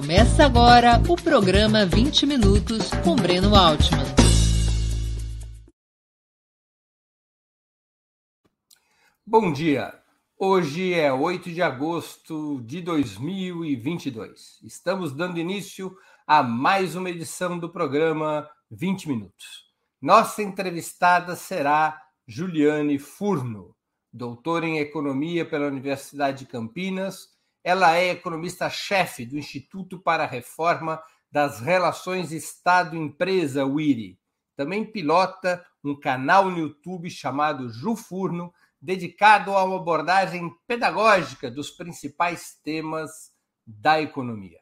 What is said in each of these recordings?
Começa agora o programa 20 Minutos com Breno Altman. Bom dia. Hoje é 8 de agosto de 2022. Estamos dando início a mais uma edição do programa 20 Minutos. Nossa entrevistada será Juliane Furno, doutora em economia pela Universidade de Campinas. Ela é economista-chefe do Instituto para a Reforma das Relações Estado-Empresa, WIRI. Também pilota um canal no YouTube chamado Ju Furno, dedicado a uma abordagem pedagógica dos principais temas da economia.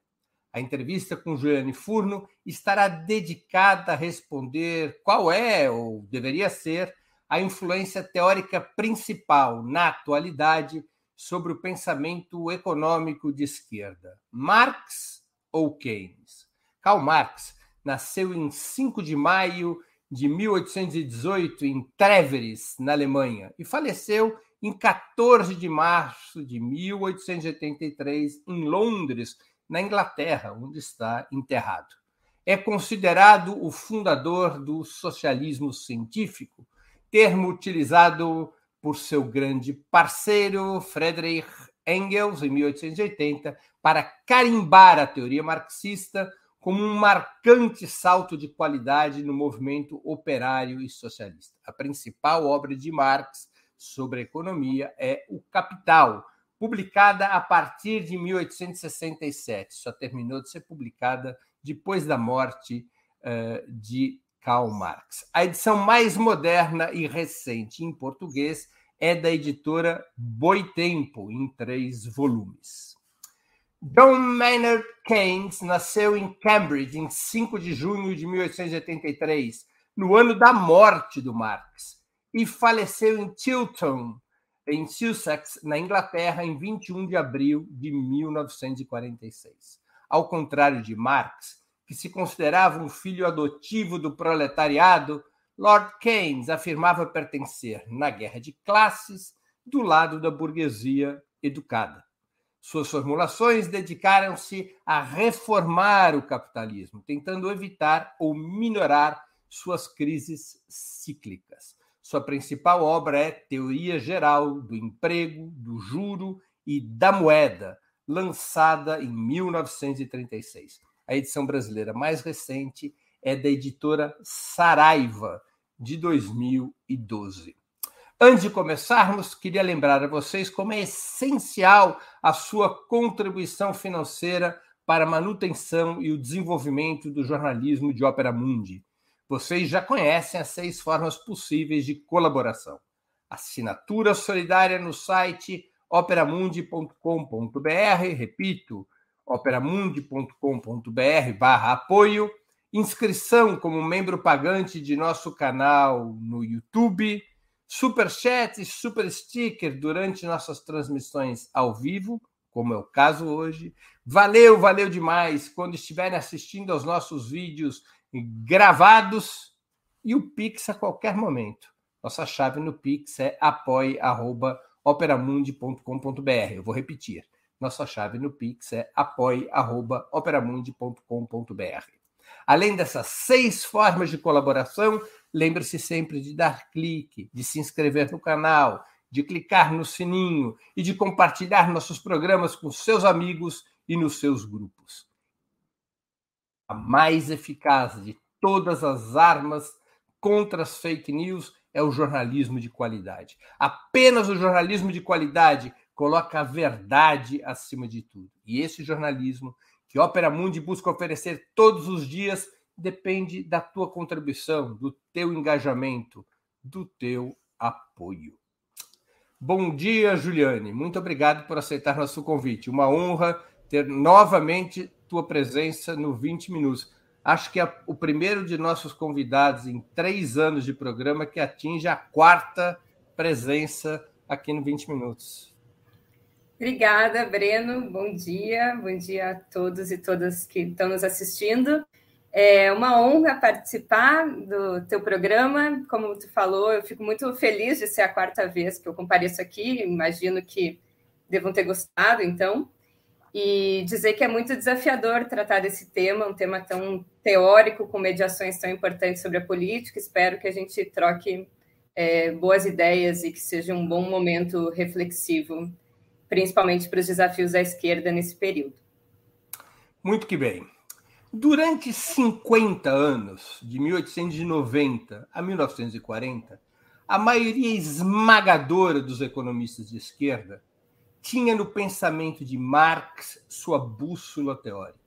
A entrevista com Juliane Furno estará dedicada a responder qual é, ou deveria ser, a influência teórica principal na atualidade sobre o pensamento econômico de esquerda: Marx ou Keynes? Karl Marx nasceu em 5 de maio de 1818 em Treveris, na Alemanha, e faleceu em 14 de março de 1883 em Londres, na Inglaterra, onde está enterrado. É considerado o fundador do socialismo científico, termo utilizado por seu grande parceiro Friedrich Engels em 1880 para carimbar a teoria marxista como um marcante salto de qualidade no movimento operário e socialista. A principal obra de Marx sobre a economia é O Capital, publicada a partir de 1867. Só terminou de ser publicada depois da morte uh, de Karl Marx. A edição mais moderna e recente em português é da editora Boitempo, em três volumes. John Maynard Keynes nasceu em Cambridge em 5 de junho de 1883, no ano da morte do Marx, e faleceu em Tilton, em Sussex, na Inglaterra, em 21 de abril de 1946. Ao contrário de Marx, que se considerava um filho adotivo do proletariado, Lord Keynes afirmava pertencer, na guerra de classes, do lado da burguesia educada. Suas formulações dedicaram-se a reformar o capitalismo, tentando evitar ou minorar suas crises cíclicas. Sua principal obra é Teoria Geral do Emprego, do Juro e da Moeda, lançada em 1936. A edição brasileira mais recente é da editora Saraiva, de 2012. Antes de começarmos, queria lembrar a vocês como é essencial a sua contribuição financeira para a manutenção e o desenvolvimento do jornalismo de Ópera Mundi. Vocês já conhecem as seis formas possíveis de colaboração. Assinatura solidária no site operamundi.com.br, repito, operamundi.com.br barra apoio, inscrição como membro pagante de nosso canal no YouTube, super chat e super sticker durante nossas transmissões ao vivo, como é o caso hoje. Valeu, valeu demais quando estiverem assistindo aos nossos vídeos gravados e o Pix a qualquer momento. Nossa chave no Pix é apoie.operamundi.com.br. Eu vou repetir. Nossa chave no Pix é apoie.operamundi.com.br. Além dessas seis formas de colaboração, lembre-se sempre de dar clique, de se inscrever no canal, de clicar no sininho e de compartilhar nossos programas com seus amigos e nos seus grupos a mais eficaz de todas as armas contra as fake news é o jornalismo de qualidade. Apenas o jornalismo de qualidade coloca a verdade acima de tudo. E esse jornalismo que Opera Mundi busca oferecer todos os dias depende da tua contribuição, do teu engajamento, do teu apoio. Bom dia, Juliane. Muito obrigado por aceitar nosso convite. Uma honra ter novamente tua presença no 20 Minutos. Acho que é o primeiro de nossos convidados em três anos de programa que atinge a quarta presença aqui no 20 Minutos. Obrigada, Breno. Bom dia, bom dia a todos e todas que estão nos assistindo. É uma honra participar do teu programa. Como tu falou, eu fico muito feliz de ser a quarta vez que eu compareço aqui. Imagino que devam ter gostado, então. e dizer que é muito desafiador tratar desse tema, um tema tão teórico, com mediações tão importantes sobre a política. Espero que a gente troque é, boas ideias e que seja um bom momento reflexivo, principalmente para os desafios da esquerda nesse período. Muito que bem. Durante 50 anos, de 1890 a 1940, a maioria esmagadora dos economistas de esquerda tinha no pensamento de Marx sua bússola teórica.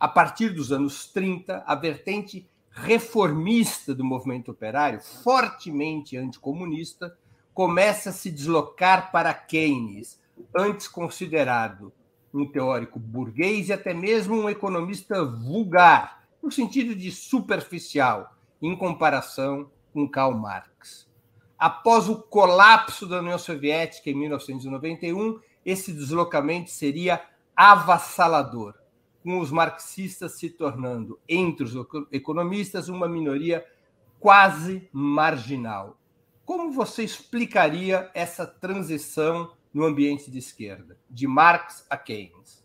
A partir dos anos 30, a vertente reformista do movimento operário, fortemente anticomunista, começa a se deslocar para Keynes, antes considerado um teórico burguês e até mesmo um economista vulgar, no sentido de superficial, em comparação com Karl Marx. Após o colapso da União Soviética em 1991, esse deslocamento seria avassalador, com os marxistas se tornando, entre os economistas, uma minoria quase marginal. Como você explicaria essa transição no ambiente de esquerda, de Marx a Keynes?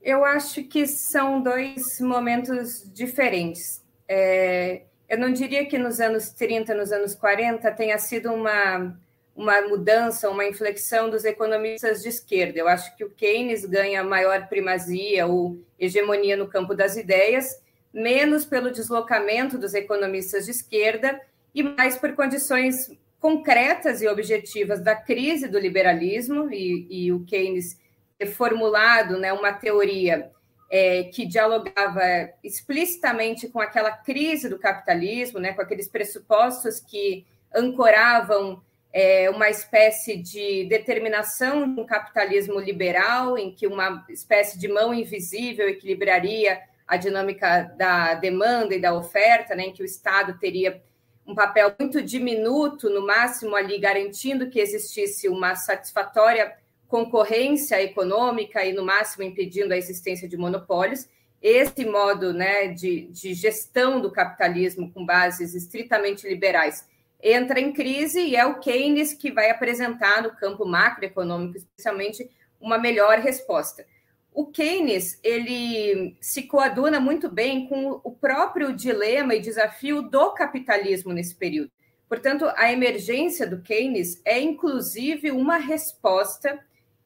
Eu acho que são dois momentos diferentes. É, eu não diria que nos anos 30, nos anos 40, tenha sido uma, uma mudança, uma inflexão dos economistas de esquerda. Eu acho que o Keynes ganha maior primazia ou hegemonia no campo das ideias, menos pelo deslocamento dos economistas de esquerda e mais por condições concretas e objetivas da crise do liberalismo, e, e o Keynes ter formulado né, uma teoria é, que dialogava explicitamente com aquela crise do capitalismo, né, com aqueles pressupostos que ancoravam é, uma espécie de determinação de um capitalismo liberal, em que uma espécie de mão invisível equilibraria a dinâmica da demanda e da oferta, né, em que o Estado teria um papel muito diminuto, no máximo ali garantindo que existisse uma satisfatória concorrência econômica e, no máximo, impedindo a existência de monopólios. Esse modo né, de, de gestão do capitalismo com bases estritamente liberais entra em crise e é o Keynes que vai apresentar no campo macroeconômico, especialmente, uma melhor resposta. O Keynes ele se coaduna muito bem com o próprio dilema e desafio do capitalismo nesse período. Portanto, a emergência do Keynes é inclusive uma resposta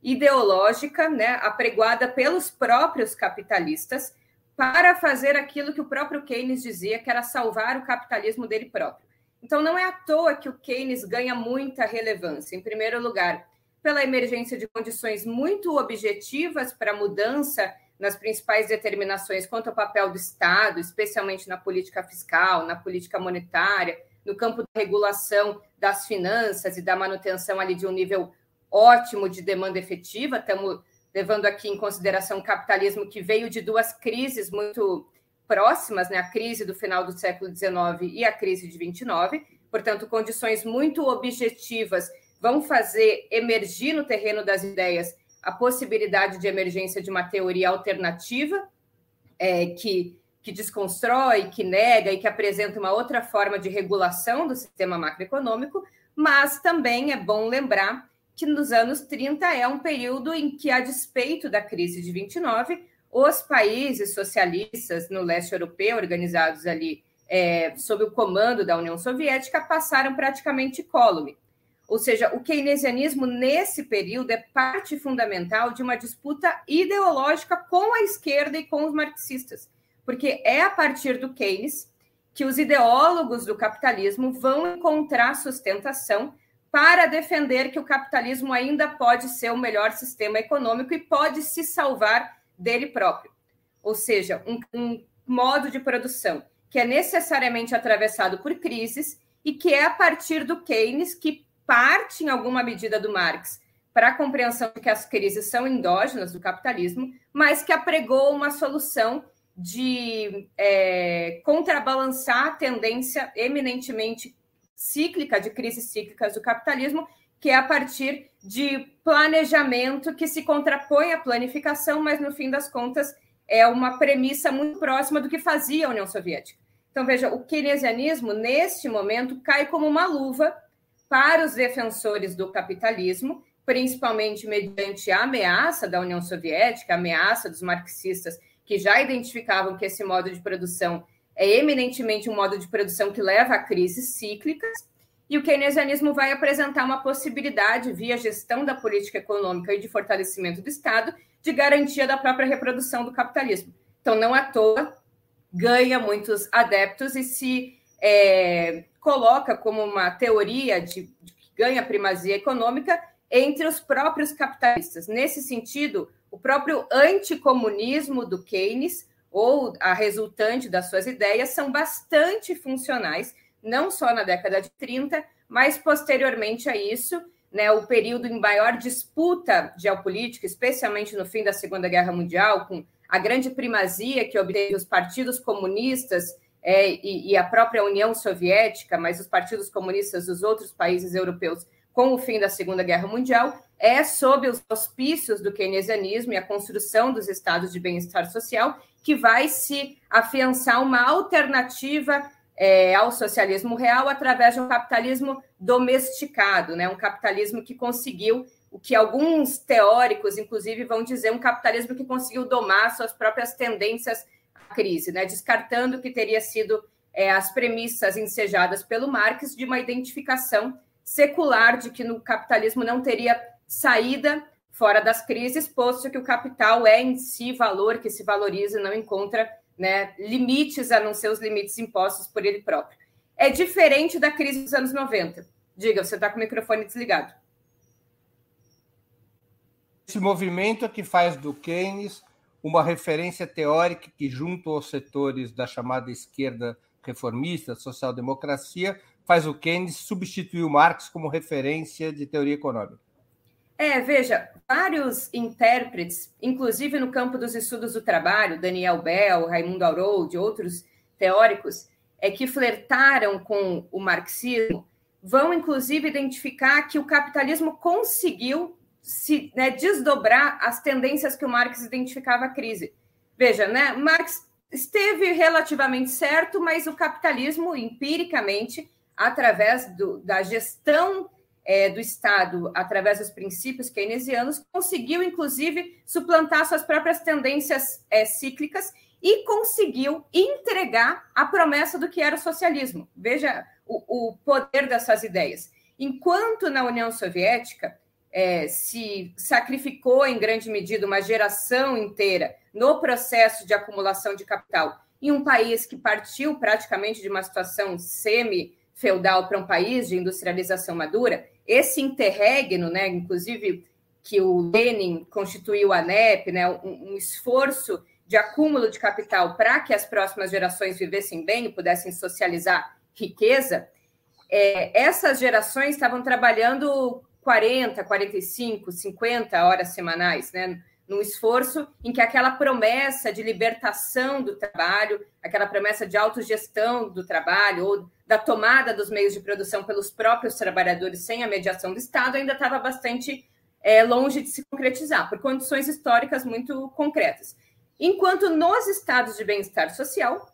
ideológica, né, apregoada pelos próprios capitalistas, para fazer aquilo que o próprio Keynes dizia, que era salvar o capitalismo dele próprio. Então, não é à toa que o Keynes ganha muita relevância. Em primeiro lugar, pela emergência de condições muito objetivas para mudança nas principais determinações quanto ao papel do Estado, especialmente na política fiscal, na política monetária, no campo da regulação das finanças e da manutenção ali de um nível ótimo de demanda efetiva. Estamos levando aqui em consideração o capitalismo que veio de duas crises muito próximas, né? a crise do final do século XIX e a crise de 29. Portanto, condições muito objetivas vão fazer emergir no terreno das ideias a possibilidade de emergência de uma teoria alternativa é, que, que desconstrói, que nega e que apresenta uma outra forma de regulação do sistema macroeconômico, mas também é bom lembrar que nos anos 30 é um período em que, a despeito da crise de 29, os países socialistas no leste europeu, organizados ali é, sob o comando da União Soviética, passaram praticamente incólume. Ou seja, o keynesianismo nesse período é parte fundamental de uma disputa ideológica com a esquerda e com os marxistas, porque é a partir do Keynes que os ideólogos do capitalismo vão encontrar sustentação para defender que o capitalismo ainda pode ser o melhor sistema econômico e pode se salvar dele próprio. Ou seja, um, um modo de produção que é necessariamente atravessado por crises e que é a partir do Keynes que parte, em alguma medida, do Marx para a compreensão de que as crises são endógenas do capitalismo, mas que apregou uma solução de é, contrabalançar a tendência eminentemente cíclica, de crises cíclicas do capitalismo, que é a partir de planejamento que se contrapõe à planificação, mas no fim das contas é uma premissa muito próxima do que fazia a União Soviética. Então, veja, o keynesianismo, neste momento, cai como uma luva para os defensores do capitalismo, principalmente mediante a ameaça da União Soviética, a ameaça dos marxistas que já identificavam que esse modo de produção é eminentemente um modo de produção que leva a crises cíclicas, e o keynesianismo vai apresentar uma possibilidade, via gestão da política econômica e de fortalecimento do Estado, de garantia da própria reprodução do capitalismo. Então, não à toa, ganha muitos adeptos e se é, coloca como uma teoria de, de que ganha primazia econômica entre os próprios capitalistas. Nesse sentido, o próprio anticomunismo do Keynes ou a resultante das suas ideias são bastante funcionais, não só na década de 30, mas posteriormente a isso, né, o período em maior disputa geopolítica, especialmente no fim da Segunda Guerra Mundial, com a grande primazia que obteve os partidos comunistas é, e, e, a própria União Soviética, mas os partidos comunistas dos outros países europeus com o fim da Segunda Guerra Mundial, é sob os auspícios do keynesianismo e a construção dos estados de bem-estar social que vai se afiançar uma alternativa é, ao socialismo real através de um capitalismo domesticado, né? um capitalismo que conseguiu o que alguns teóricos, inclusive, vão dizer um capitalismo que conseguiu domar suas próprias tendências crise, né? descartando que teria sido é, as premissas ensejadas pelo Marx de uma identificação secular de que no capitalismo não teria saída fora das crises, posto que o capital é em si valor que se valoriza e não encontra né, limites a não ser os limites impostos por ele próprio. É diferente da crise dos anos 90. Diga, você está com o microfone desligado. Esse movimento que faz do Keynes uma referência teórica que, junto aos setores da chamada esquerda reformista, social-democracia, faz o Keynes substituir o Marx como referência de teoria econômica. É, veja, vários intérpretes, inclusive no campo dos estudos do trabalho, Daniel Bell, Raimundo Arold, outros teóricos, é que flertaram com o marxismo, vão inclusive identificar que o capitalismo conseguiu se né, desdobrar as tendências que o Marx identificava a crise. Veja, né, Marx esteve relativamente certo, mas o capitalismo, empiricamente, através do, da gestão é, do Estado, através dos princípios keynesianos, conseguiu, inclusive, suplantar suas próprias tendências é, cíclicas e conseguiu entregar a promessa do que era o socialismo. Veja o, o poder dessas ideias. Enquanto na União Soviética é, se sacrificou em grande medida uma geração inteira no processo de acumulação de capital, em um país que partiu praticamente de uma situação semi feudal para um país de industrialização madura, esse interregno, né, inclusive que o Lenin constituiu a NEP, né, um, um esforço de acúmulo de capital para que as próximas gerações vivessem bem e pudessem socializar riqueza, é, essas gerações estavam trabalhando 40, 45, 50 horas semanais, né? num esforço em que aquela promessa de libertação do trabalho, aquela promessa de autogestão do trabalho, ou da tomada dos meios de produção pelos próprios trabalhadores sem a mediação do Estado, ainda estava bastante é, longe de se concretizar, por condições históricas muito concretas. Enquanto nos estados de bem-estar social,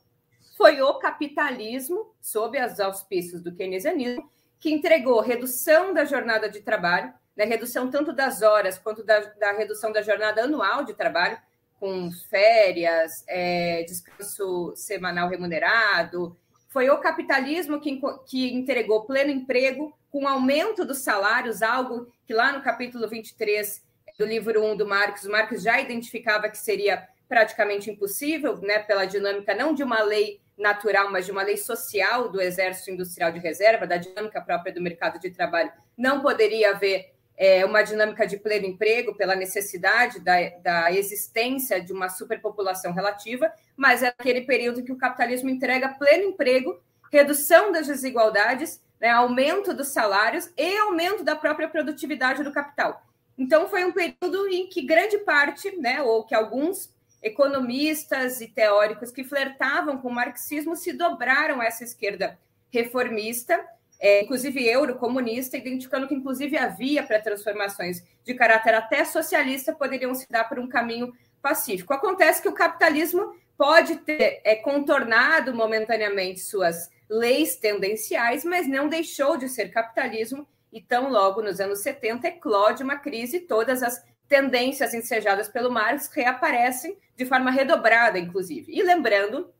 foi o capitalismo, sob os auspícios do keynesianismo, que entregou redução da jornada de trabalho, né, redução tanto das horas quanto da, da, redução da jornada anual de trabalho, com férias, é, descanso semanal remunerado. Foi o capitalismo que, que entregou pleno emprego com aumento dos salários, algo que lá no capítulo 23 do livro 1 do Marx, o Marx já identificava que seria praticamente impossível, né, pela dinâmica não de uma lei natural, mas de uma lei social do Exército Industrial de Reserva, da dinâmica própria do mercado de trabalho, não poderia haver é, uma dinâmica de pleno emprego pela necessidade da, da existência de uma superpopulação relativa, mas é aquele período que o capitalismo entrega pleno emprego, redução das desigualdades, né, aumento dos salários e aumento da própria produtividade do capital. Então, foi um período em que grande parte, né, ou que alguns economistas e teóricos que flertavam com o marxismo se dobraram a essa esquerda reformista, é, inclusive eurocomunista, identificando que, inclusive, havia para transformações de caráter até socialista poderiam se dar por um caminho pacífico. Acontece que o capitalismo pode ter é, contornado momentaneamente suas leis tendenciais, mas não deixou de ser capitalismo Então, logo nos anos 70, eclode uma crise e todas as tendências ensejadas pelo Marx reaparecem de forma redobrada, inclusive. E lembrando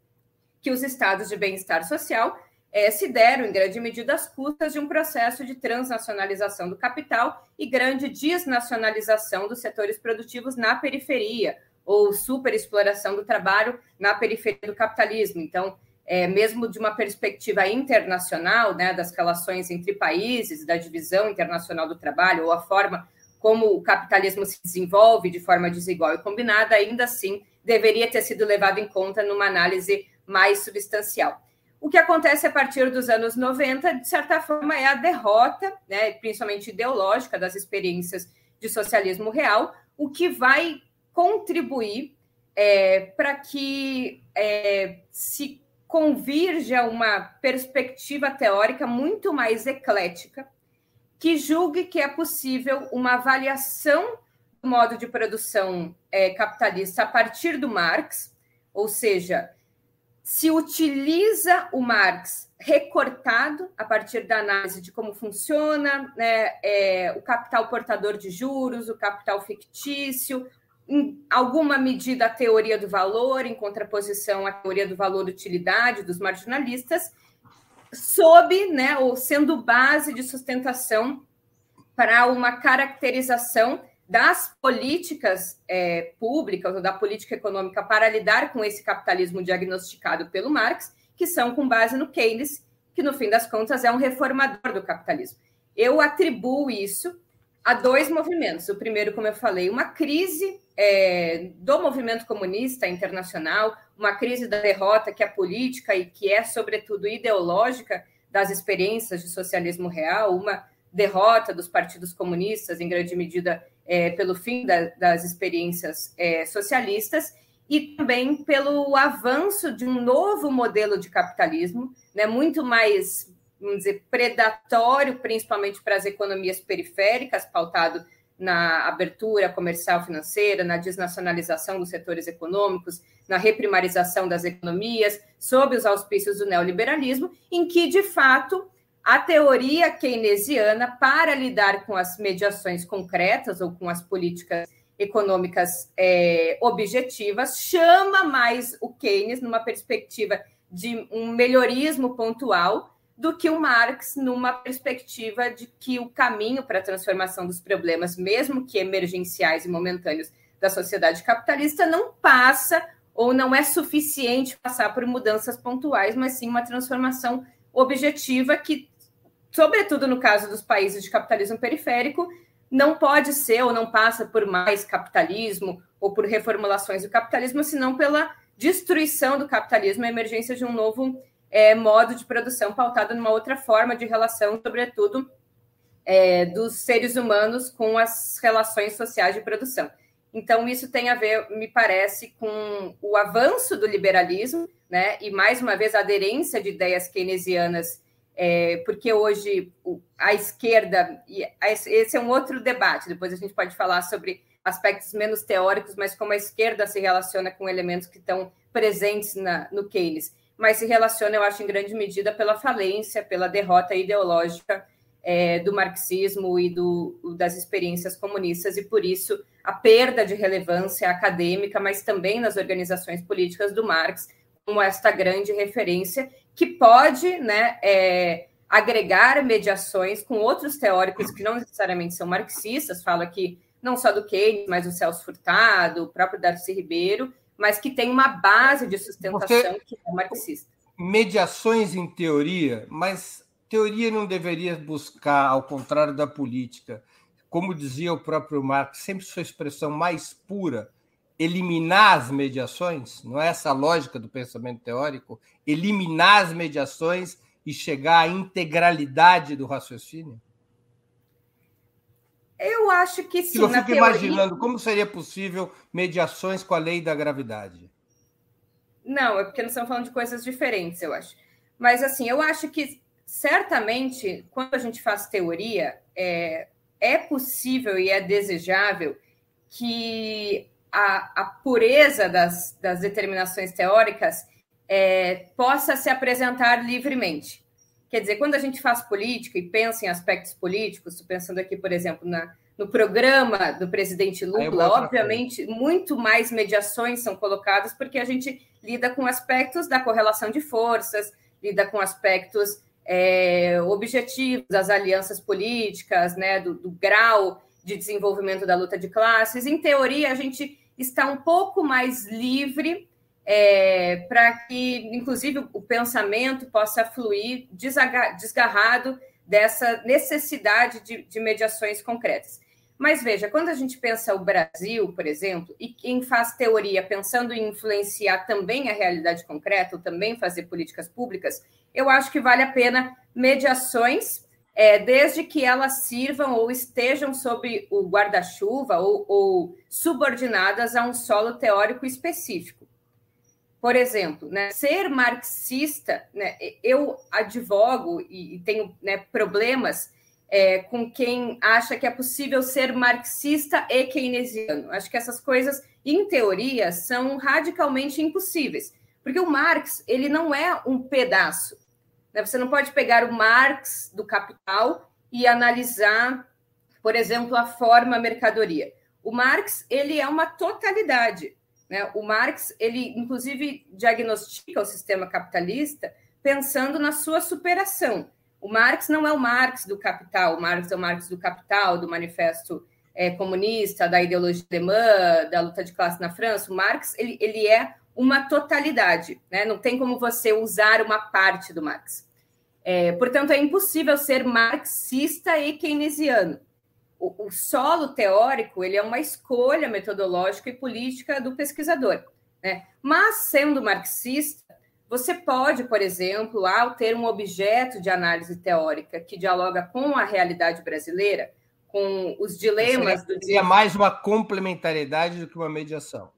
que os estados de bem-estar social é, se deram, em grande medida, às custas de um processo de transnacionalização do capital e grande desnacionalização dos setores produtivos na periferia, ou superexploração do trabalho na periferia do capitalismo. Então, é, mesmo de uma perspectiva internacional, né, das relações entre países, da divisão internacional do trabalho, ou a forma como o capitalismo se desenvolve de forma desigual e combinada, ainda assim deveria ter sido levado em conta numa análise mais substancial. O que acontece a partir dos anos 90, de certa forma, é a derrota, né, principalmente ideológica, das experiências de socialismo real, o que vai contribuir é, para que é, se convirja uma perspectiva teórica muito mais eclética, que julgue que é possível uma avaliação do modo de produção é, capitalista a partir do Marx, ou seja, se utiliza o Marx recortado a partir da análise de como funciona né, é, o capital portador de juros, o capital fictício, em alguma medida a teoria do valor, em contraposição à teoria do valor-utilidade dos marginalistas, sob, né, ou sendo base de sustentação para uma caracterização das políticas é, públicas ou da política econômica para lidar com esse capitalismo diagnosticado pelo Marx, que são com base no Keynes, que no fim das contas é um reformador do capitalismo. Eu atribuo isso a dois movimentos. O primeiro, como eu falei, uma crise é, do movimento comunista internacional, uma crise da derrota que é política e que é, sobretudo, ideológica das experiências de socialismo real, uma derrota dos partidos comunistas, em grande medida é, pelo fim da, das experiências é, socialistas, e também pelo avanço de um novo modelo de capitalismo, né, muito mais, vamos dizer, predatório, principalmente para as economias periféricas, pautado na abertura comercial financeira, na desnacionalização dos setores econômicos, na reprimarização das economias, sob os auspícios do neoliberalismo, em que, de fato, a teoria keynesiana, para lidar com as mediações concretas ou com as políticas econômicas é, objetivas, chama mais o Keynes numa perspectiva de um melhorismo pontual do que o Marx numa perspectiva de que o caminho para a transformação dos problemas, mesmo que emergenciais e momentâneos da sociedade capitalista, não passa ou não é suficiente passar por mudanças pontuais, mas sim uma transformação objetiva que sobretudo no caso dos países de capitalismo periférico, não pode ser ou não passa por mais capitalismo ou por reformulações do capitalismo, senão pela destruição do capitalismo, a emergência de um novo é, modo de produção pautado numa outra forma de relação, sobretudo é, dos seres humanos com as relações sociais de produção. Então, isso tem a ver, me parece, com o avanço do liberalismo, né? E mais uma vez a aderência de ideias keynesianas é, porque hoje a esquerda, esse é um outro debate, depois a gente pode falar sobre aspectos menos teóricos, mas como a esquerda se relaciona com elementos que estão presentes na, no Keynes, mas se relaciona, eu acho, em grande medida pela falência, pela derrota ideológica é, do marxismo e do, das experiências comunistas, e por isso a perda de relevância acadêmica, mas também nas organizações políticas do Marx, como esta grande referência que pode né, é, agregar mediações com outros teóricos que não necessariamente são marxistas, falo aqui não só do Keynes, mas o Celso Furtado, o próprio Darcy Ribeiro, mas que tem uma base de sustentação Porque que é marxista. Mediações em teoria, mas teoria não deveria buscar, ao contrário da política, como dizia o próprio Marx, sempre sua expressão mais pura, eliminar as mediações, não é essa a lógica do pensamento teórico? Eliminar as mediações e chegar à integralidade do raciocínio? Eu acho que sim. Eu fico teoria... imaginando como seria possível mediações com a lei da gravidade. Não, é porque nós estamos falando de coisas diferentes, eu acho. Mas, assim, eu acho que certamente, quando a gente faz teoria, é, é possível e é desejável que a, a pureza das, das determinações teóricas é, possa se apresentar livremente. Quer dizer, quando a gente faz política e pensa em aspectos políticos, estou pensando aqui, por exemplo, na, no programa do presidente Lula, obviamente, muito mais mediações são colocadas, porque a gente lida com aspectos da correlação de forças, lida com aspectos é, objetivos das alianças políticas, né, do, do grau de desenvolvimento da luta de classes. Em teoria, a gente está um pouco mais livre é, para que, inclusive, o pensamento possa fluir desgarrado dessa necessidade de, de, mediações concretas. Mas veja, quando a gente pensa o Brasil, por exemplo, e quem faz teoria pensando em influenciar também a realidade concreta, ou também fazer políticas públicas, eu acho que vale a pena mediações é, desde que elas sirvam ou estejam sob o guarda-chuva ou, ou, subordinadas a um solo teórico específico. Por exemplo, né, ser marxista, né, eu advogo e, tenho né, problemas é, com quem acha que é possível ser marxista e keynesiano. Acho que essas coisas, em teoria, são radicalmente impossíveis, porque o Marx ele não é um pedaço, né? Você não pode pegar o Marx do Capital e analisar, por exemplo, a forma mercadoria. O Marx ele é uma totalidade. Né? O Marx ele inclusive diagnostica o sistema capitalista pensando na sua superação. O Marx não é o Marx do Capital, o Marx é o Marx do Capital, do Manifesto é, Comunista, da ideologia alemã, da luta de classe na França. O Marx ele, ele é uma totalidade, né? não tem como você usar uma parte do Marx. É, portanto, é impossível ser marxista e keynesiano. O, o, solo teórico ele é uma escolha metodológica e política do pesquisador. Né? Mas, sendo marxista, você pode, por exemplo, ao ter um objeto de análise teórica que dialoga com a realidade brasileira, com os dilemas... Seria, seria mais uma complementariedade do que uma mediação.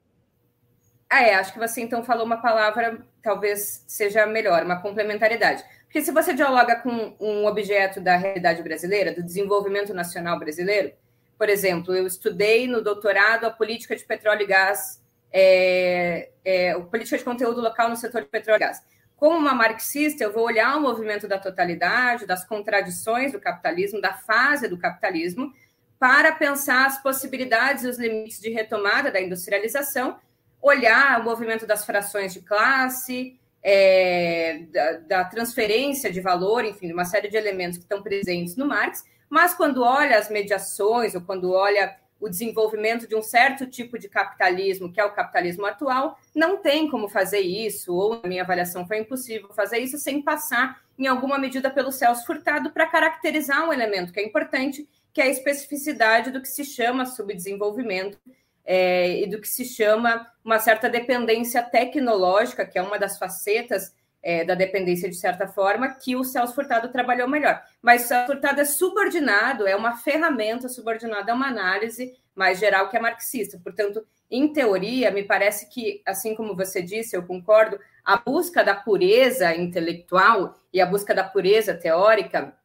Ah, é, acho que você então falou uma palavra, talvez seja melhor, uma complementariedade. Porque se você dialoga com um objeto da realidade brasileira, do desenvolvimento nacional brasileiro, por exemplo, eu estudei no doutorado a política de petróleo e gás, é, é, política de conteúdo local no setor de petróleo e gás. Como uma marxista, eu vou olhar o movimento da totalidade, das contradições do capitalismo, da fase do capitalismo, para pensar as possibilidades e os limites de retomada da industrialização olhar o movimento das frações de classe, é, da, da, transferência de valor, enfim, uma série de elementos que estão presentes no Marx, mas quando olha as mediações ou quando olha o desenvolvimento de um certo tipo de capitalismo, que é o capitalismo atual, não tem como fazer isso, ou na minha avaliação foi impossível fazer isso sem passar, em alguma medida, pelo Celso Furtado para caracterizar um elemento que é importante, que é a especificidade do que se chama subdesenvolvimento é, e do que se chama uma certa dependência tecnológica, que é uma das facetas é, da dependência, de certa forma, que o Celso Furtado trabalhou melhor. Mas o Celso Furtado é subordinado, é uma ferramenta subordinada a uma análise mais geral que é marxista. Portanto, em teoria, me parece que, assim como você disse, eu concordo, a busca da pureza intelectual e a busca da pureza teórica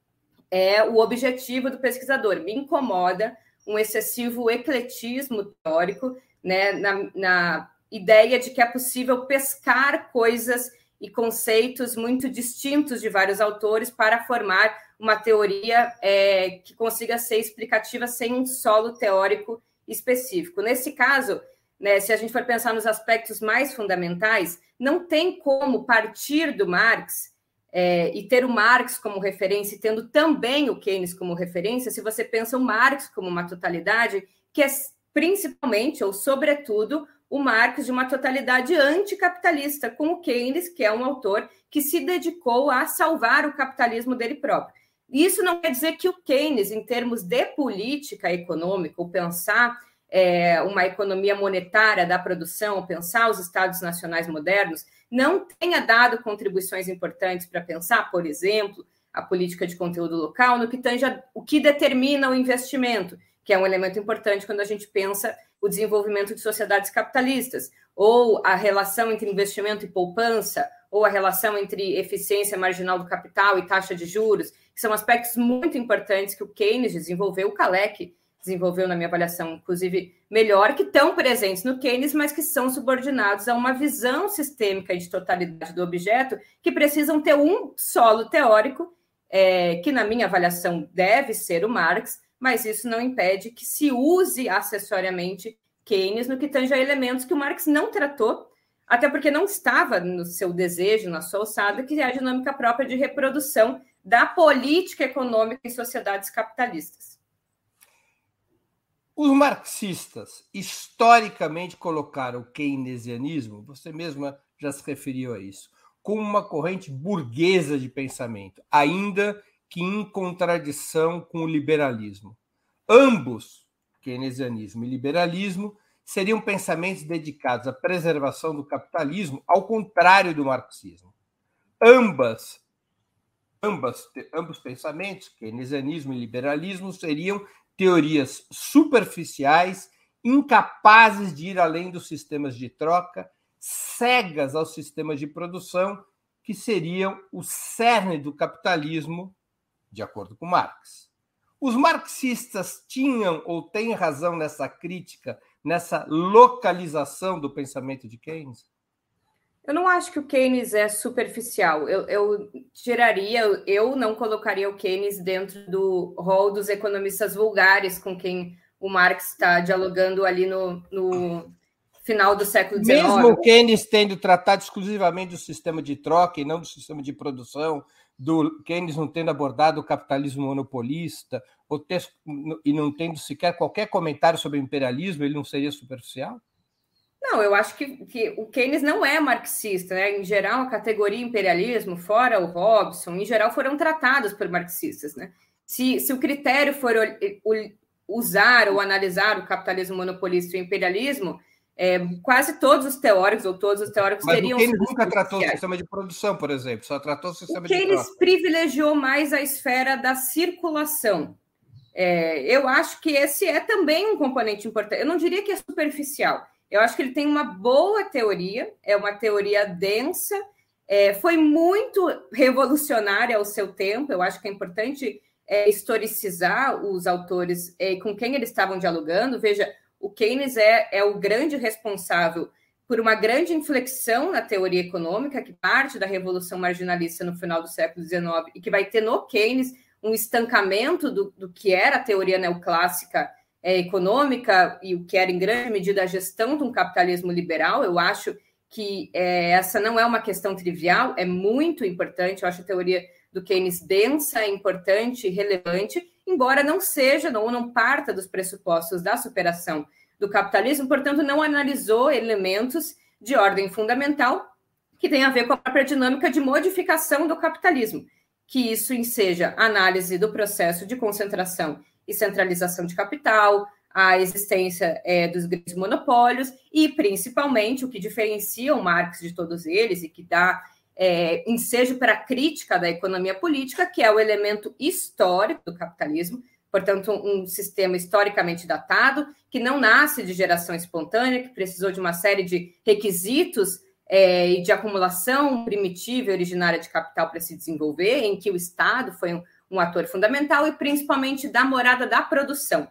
é o objetivo do pesquisador. Me incomoda um excessivo ecletismo teórico, né, na, na ideia de que é possível pescar coisas e conceitos muito distintos de vários autores para formar uma teoria é, que consiga ser explicativa sem um solo teórico específico. Nesse caso, né, se a gente for pensar nos aspectos mais fundamentais, não tem como partir do Marx é, e ter o Marx como referência, tendo também o Keynes como referência, se você pensa o Marx como uma totalidade, que é principalmente ou sobretudo o Marx de uma totalidade anticapitalista, com o Keynes, que é um autor que se dedicou a salvar o capitalismo dele próprio. Isso não quer dizer que o Keynes, em termos de política econômica, ou pensar é, uma economia monetária da produção, pensar os estados nacionais modernos, não tenha dado contribuições importantes para pensar, por exemplo, a política de conteúdo local, no que tange o que determina o investimento, que é um elemento importante quando a gente pensa o desenvolvimento de sociedades capitalistas, ou a relação entre investimento e poupança, ou a relação entre eficiência marginal do capital e taxa de juros, que são aspectos muito importantes que o Keynes desenvolveu, o Kalec desenvolveu na minha avaliação, inclusive melhor, que estão presentes no Keynes, mas que são subordinados a uma visão sistêmica de totalidade do objeto, que precisam ter um solo teórico é, que na minha avaliação deve ser o Marx, mas isso não impede que se use acessoriamente Keynes no que tange a elementos que o Marx não tratou, até porque não estava no seu desejo, na sua alçada, que é a dinâmica própria de reprodução da política econômica em sociedades capitalistas. Os marxistas historicamente colocaram o keynesianismo, você mesma já se referiu a isso, como uma corrente burguesa de pensamento, ainda que em contradição com o liberalismo. Ambos, keynesianismo e liberalismo, seriam pensamentos dedicados à preservação do capitalismo, ao contrário do marxismo. Ambas, ambas, ambos pensamentos, keynesianismo e liberalismo, seriam teorias superficiais, incapazes de ir além dos sistemas de troca, cegas aos sistemas de produção, que seriam o cerne do capitalismo, de acordo com Marx. Os marxistas tinham ou têm razão nessa crítica nessa localização do pensamento de Keynes? Eu não acho que o Keynes é superficial. Eu, eu tiraria, eu não colocaria o Keynes dentro do rol dos economistas vulgares com quem o Marx está dialogando ali no, no final do século XIX. Mesmo o Keynes tendo tratado exclusivamente do sistema de troca e não do sistema de produção, do Keynes não tendo abordado o capitalismo monopolista, ter, e não tendo sequer qualquer comentário sobre o imperialismo, ele não seria superficial? Não, eu acho que, que o Keynes não é marxista, né? Em geral, a categoria imperialismo, fora o Robson, em geral foram tratados por marxistas, né? Se, se o critério for o, o, usar ou analisar o capitalismo monopolista e o imperialismo, é, quase todos os teóricos, ou todos os teóricos Mas teriam. O Keynes nunca tratou o sistema de produção, por exemplo, só tratou o sistema o de Keynes troca. privilegiou mais a esfera da circulação. É, eu acho que esse é também um componente importante. Eu não diria que é superficial. Eu acho que ele tem uma boa teoria, é uma teoria densa, é, foi muito revolucionária ao seu tempo. Eu acho que é importante é, historicizar os autores é, com quem eles estavam dialogando. Veja, o Keynes é, é o grande responsável por uma grande inflexão na teoria econômica, que parte da revolução marginalista no final do século XIX e que vai ter no Keynes um estancamento do, do que era a teoria neoclássica é, econômica e o que era, em grande medida, a gestão de um capitalismo liberal. Eu acho que é, essa não é uma questão trivial, é muito importante. Eu acho a teoria do Keynes densa, importante, relevante, embora não seja ou não parta dos pressupostos da superação do capitalismo, portanto, não analisou elementos de ordem fundamental que tem a ver com a própria dinâmica de modificação do capitalismo, que isso seja análise do processo de concentração e centralização de capital, a existência é, dos grandes monopólios e, principalmente, o que diferencia o Marx de todos eles e que dá é, ensejo para a crítica da economia política, que é o elemento histórico do capitalismo, portanto, um sistema historicamente datado, que não nasce de geração espontânea, que precisou de uma série de requisitos é, e de acumulação primitiva e originária de capital para se desenvolver, em que o Estado foi um, um ator fundamental, e principalmente da morada da produção.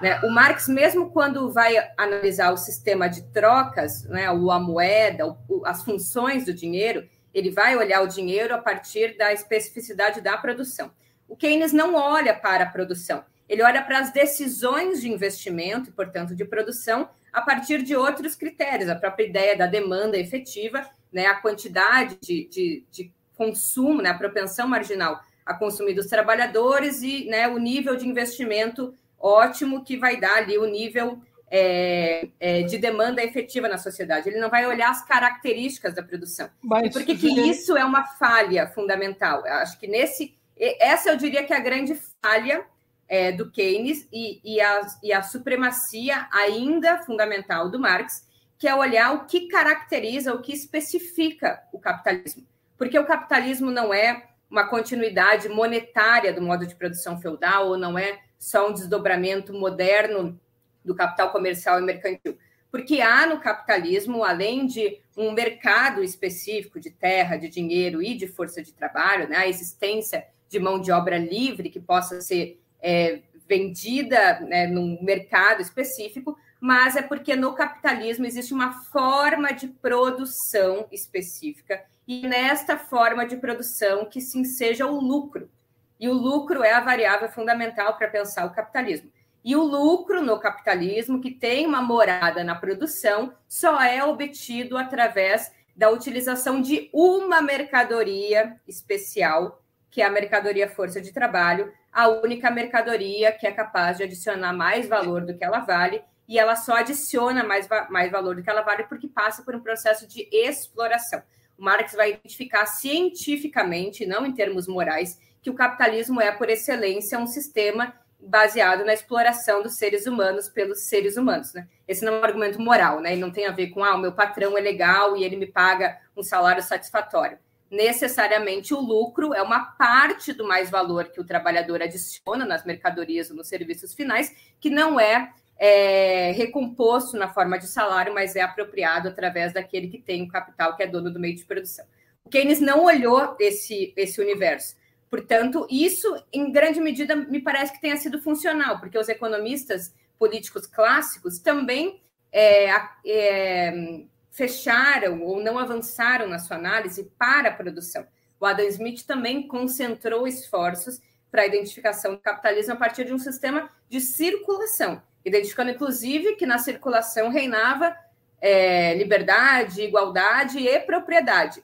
Né? O Marx, mesmo quando vai analisar o sistema de trocas, né, a moeda, as funções do dinheiro, ele vai olhar o dinheiro a partir da especificidade da produção. O Keynes não olha para a produção, ele olha para as decisões de investimento portanto, de produção a partir de outros critérios, a própria ideia da demanda efetiva, né, a quantidade de, de, de consumo, né, a propensão marginal a consumir dos trabalhadores e né, o nível de investimento ótimo que vai dar ali o nível é, é, de demanda efetiva na sociedade. Ele não vai olhar as características da produção. Mas, e por que, que isso é uma falha fundamental? Eu acho que nesse. Essa eu diria que é a grande falha é, do Keynes e, e, a, e a supremacia ainda fundamental do Marx, que é olhar o que caracteriza, o que especifica o capitalismo. Porque o capitalismo não é uma continuidade monetária do modo de produção feudal, ou não é só um desdobramento moderno do capital comercial e mercantil. Porque há no capitalismo, além de um mercado específico de terra, de dinheiro e de força de trabalho, né, a existência de mão de obra livre que possa ser é, vendida né, num mercado específico, mas é porque no capitalismo existe uma forma de produção específica e nesta forma de produção que se enseja o lucro. E o lucro é a variável fundamental para pensar o capitalismo. E o lucro no capitalismo, que tem uma morada na produção, só é obtido através da utilização de uma mercadoria especial, que é a mercadoria força de trabalho, a única mercadoria que é capaz de adicionar mais valor do que ela vale, e ela só adiciona mais, mais valor do que ela vale porque passa por um processo de exploração. O Marx vai identificar cientificamente, não em termos morais, que o capitalismo é, por excelência, um sistema baseado na exploração dos seres humanos pelos seres humanos. Né? Esse não é um argumento moral, né? ele não tem a ver com ah, o meu patrão é legal e ele me paga um salário satisfatório. Necessariamente o lucro é uma parte do mais valor que o trabalhador adiciona nas mercadorias ou nos serviços finais, que não é, é recomposto na forma de salário, mas é apropriado através daquele que tem o capital, que é dono do meio de produção. O Keynes não olhou esse, esse universo Portanto, isso, em grande medida, me parece que tenha sido funcional, porque os economistas políticos clássicos também é, é, fecharam ou não avançaram na sua análise para a produção. O Adam Smith também concentrou esforços para a identificação do capitalismo a partir de um sistema de circulação, identificando, inclusive, que na circulação reinava é, liberdade, igualdade e propriedade.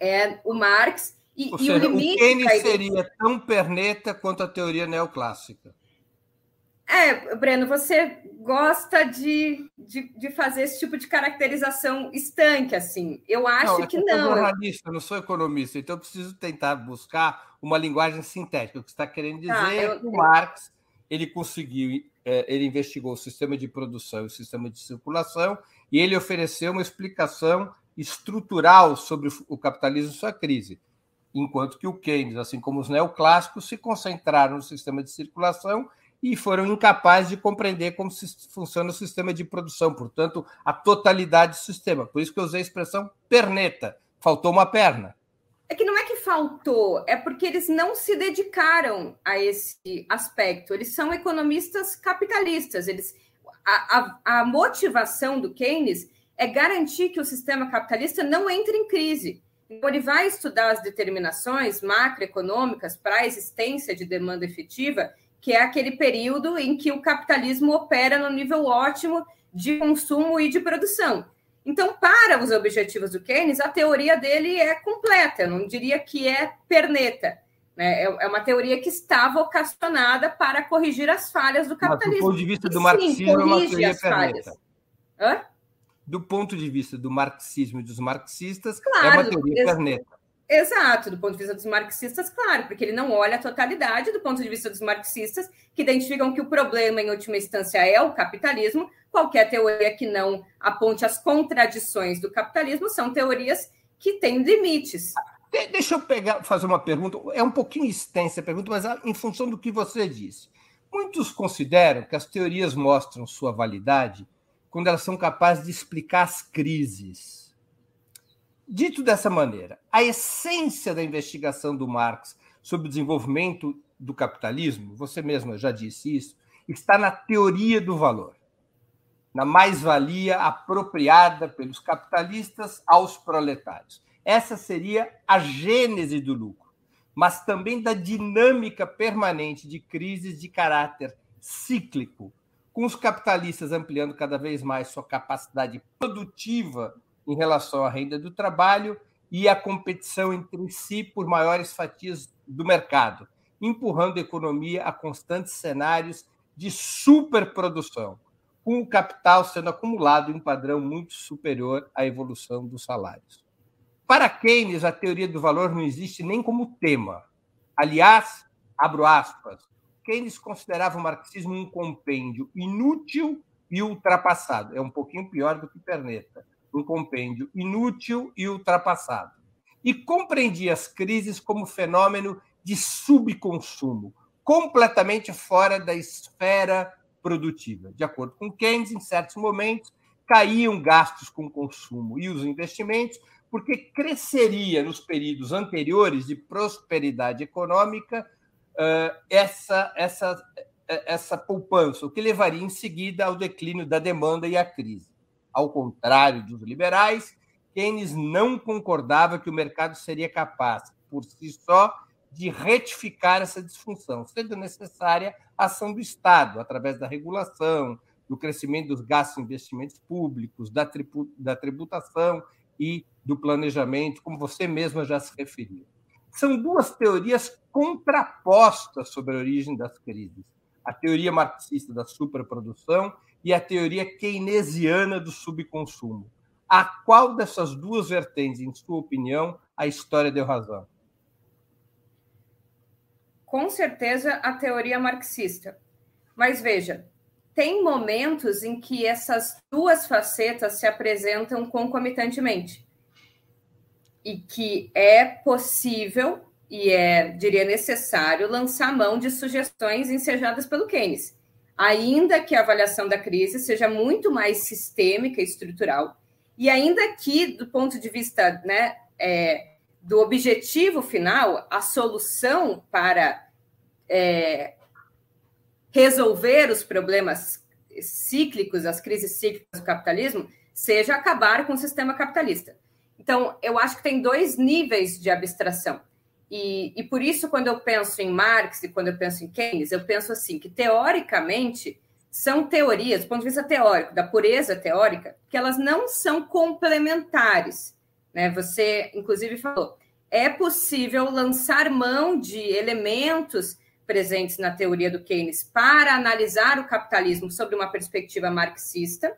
É, o Marx e, Ou seja, o, limite o Keynes seria tão perneta quanto a teoria neoclássica. É, Breno, você gosta de, de, de, fazer esse tipo de caracterização estanque, assim. Eu acho não, é que não. Eu sou jornalista, eu não sou economista, então eu preciso tentar buscar uma linguagem sintética. O que você está querendo dizer ah, eu... é que o Marx ele conseguiu, ele investigou o sistema de produção e o sistema de circulação, e ele ofereceu uma explicação estrutural sobre o capitalismo e sua crise enquanto que o Keynes, assim como os neoclássicos, se concentraram no sistema de circulação e foram incapazes de compreender como funciona o sistema de produção, portanto, a totalidade do sistema. Por isso que eu usei a expressão perneta, faltou uma perna. É que não é que faltou, é porque eles não se dedicaram a esse aspecto. Eles são economistas capitalistas. Eles, a, a, a motivação do Keynes é garantir que o sistema capitalista não entre em crise. Então, ele vai estudar as determinações macroeconômicas para a existência de demanda efetiva, que é aquele período em que o capitalismo opera no nível ótimo de consumo e de produção. Então, para os objetivos do Keynes, a teoria dele é completa, eu não diria que é perneta. Né? É, é uma teoria que está vocacionada para corrigir as falhas do capitalismo. Mas, do ponto de vista do marxismo, é uma teoria perneta. Hã? do ponto de vista do marxismo e dos marxistas, claro, é uma teoria perneta. Exato, do ponto de vista dos marxistas, claro, porque ele não olha a totalidade do ponto de vista dos marxistas, que identificam que o problema, em última instância, é o capitalismo. Qualquer teoria que não aponte as contradições do capitalismo são teorias que têm limites. Deixa eu pegar, fazer uma pergunta, é um pouquinho extensa a pergunta, mas em função do que você disse. Muitos consideram que as teorias mostram sua validade quando elas são capazes de explicar as crises. Dito dessa maneira, a essência da investigação do Marx sobre o desenvolvimento do capitalismo, você mesma já disse isso, está na teoria do valor, na mais-valia apropriada pelos capitalistas aos proletários. Essa seria a gênese do lucro, mas também da dinâmica permanente de crises de caráter cíclico com os capitalistas ampliando cada vez mais sua capacidade produtiva em relação à renda do trabalho e a competição entre si por maiores fatias do mercado, empurrando a economia a constantes cenários de superprodução, com o capital sendo acumulado em um padrão muito superior à evolução dos salários. Para Keynes, a teoria do valor não existe nem como tema. Aliás, abro aspas, Keynes considerava o marxismo um compêndio inútil e ultrapassado. É um pouquinho pior do que Perneta. Um compêndio inútil e ultrapassado. E compreendia as crises como fenômeno de subconsumo, completamente fora da esfera produtiva. De acordo com Keynes, em certos momentos, caíam gastos com consumo e os investimentos, porque cresceria nos períodos anteriores de prosperidade econômica uh, essa, essa, essa poupança, o que levaria em seguida ao declínio da demanda e à crise. Ao contrário dos liberais, Keynes não concordava que o mercado seria capaz, por si só, de retificar essa disfunção, sendo necessária a ação do Estado, através da regulação, do crescimento dos gastos e investimentos públicos, da, da tributação e do planejamento, como você mesma já se referiu. São duas teorias contrapostas sobre a origem das crises: a teoria marxista da superprodução e a teoria keynesiana do subconsumo. A qual dessas duas vertentes, em sua opinião, a história deu razão? Com certeza a teoria marxista. Mas veja, tem momentos em que essas duas facetas se apresentam concomitantemente e que é possível e é, diria, necessário lançar mão de sugestões ensejadas pelo Keynes, ainda que a avaliação da crise seja muito mais sistêmica e estrutural, e ainda que, do ponto de vista né, é, do objetivo final, a solução para é, resolver os problemas cíclicos, as crises cíclicas do capitalismo, seja acabar com o sistema capitalista. Então, eu acho que tem dois níveis de abstração. E, e, por isso, quando eu penso em Marx e quando eu penso em Keynes, eu penso assim, que teoricamente são teorias, do ponto de vista teórico, da pureza teórica, que elas não são complementares. Né? Você, inclusive, falou, é possível lançar mão de elementos presentes na teoria do Keynes para analisar o capitalismo sobre uma perspectiva marxista,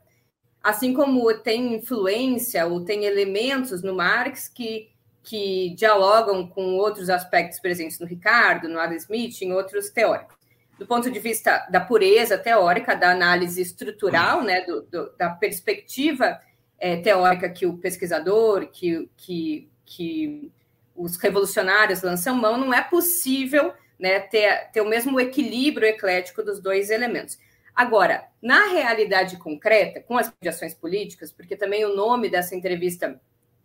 assim como tem influência ou tem elementos no Marx que, que dialogam com outros aspectos presentes no Ricardo, no Adam Smith, em outros teóricos. Do ponto de vista da pureza teórica, da análise estrutural, né, do, do, da perspectiva é, teórica que o pesquisador, que, que, que os revolucionários lançam mão, não é possível né, ter, ter o mesmo equilíbrio eclético dos dois elementos. Agora, na realidade concreta, com as mediações políticas, porque também o nome dessa entrevista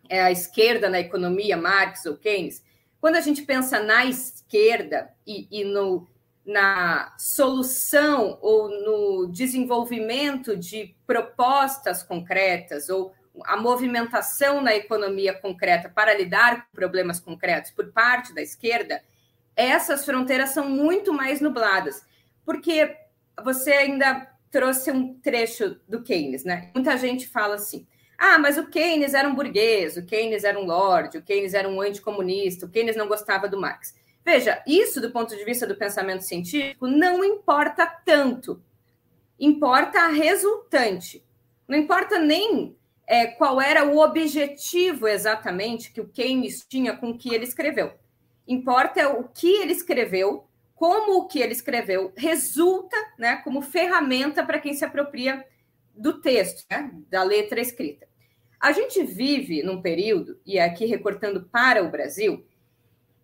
é a esquerda na economia, Marx ou Keynes, quando a gente pensa na esquerda e, e no, na solução ou no desenvolvimento de propostas concretas ou a movimentação na economia concreta para lidar com problemas concretos por parte da esquerda, essas fronteiras são muito mais nubladas, porque você ainda trouxe um trecho do Keynes, né? Muita gente fala assim: ah, mas o Keynes era um burguês, o Keynes era um lord, o Keynes era um anticomunista, o Keynes não gostava do Marx. Veja, isso do ponto de vista do pensamento científico não importa tanto. Importa a resultante. Não importa nem é, qual era o objetivo exatamente que o Keynes tinha com o que ele escreveu importa o que ele escreveu, como o que ele escreveu resulta né, como ferramenta para quem se apropria do texto, né, da letra escrita. A gente vive num período, e aqui recortando para o Brasil,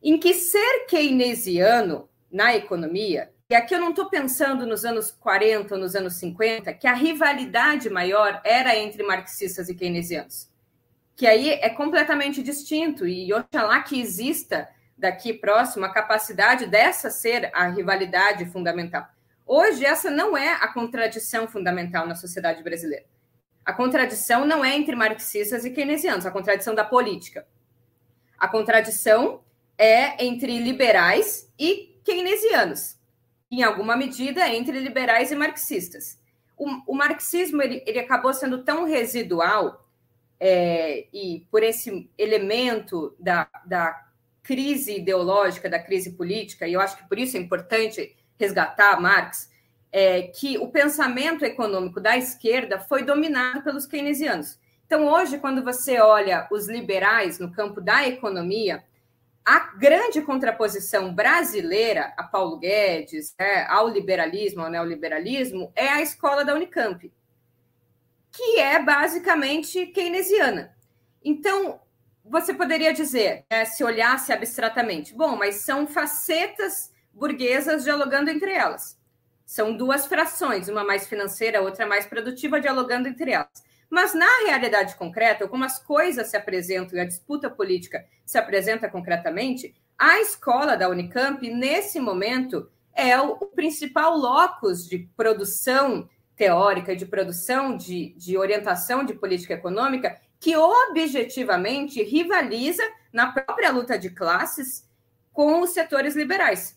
em que ser keynesiano na economia, e aqui eu não estou pensando nos anos 40 ou nos anos 50, que a rivalidade maior era entre marxistas e keynesianos, que aí é completamente distinto, e oxalá que exista daqui próximo a capacidade dessa ser a rivalidade fundamental. Hoje, essa não é a contradição fundamental na sociedade brasileira. A contradição não é entre marxistas e keynesianos, a contradição da política. A contradição é entre liberais e keynesianos, em alguma medida entre liberais e marxistas. O, o marxismo ele, ele, acabou sendo tão residual é, e por esse elemento da, da crise ideológica, da crise política, e eu acho que por isso é importante resgatar Marx, é que o pensamento econômico da esquerda foi dominado pelos keynesianos. Então, hoje, quando você olha os liberais no campo da economia, a grande contraposição brasileira a Paulo Guedes, né, ao liberalismo, ao neoliberalismo, é a escola da Unicamp, que é basicamente keynesiana. Então, você poderia dizer, né, se olhasse abstratamente, bom, mas são facetas burguesas dialogando entre elas. São duas frações, uma mais financeira, outra mais produtiva, dialogando entre elas. Mas na realidade concreta, como as coisas se apresentam e a disputa política se apresenta concretamente, a escola da Unicamp, nesse momento, é o principal locus de produção teórica, de produção de, de orientação de política econômica que objetivamente rivaliza na própria luta de classes com os setores liberais.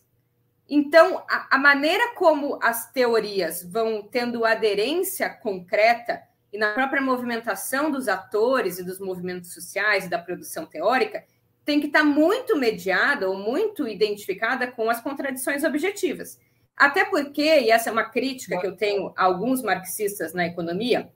Então, a, a maneira como as teorias vão tendo aderência concreta e na própria movimentação dos atores e dos movimentos sociais e da produção teórica tem que estar muito mediada ou muito identificada com as contradições objetivas. Até porque, e essa é uma crítica que eu tenho a alguns marxistas na economia,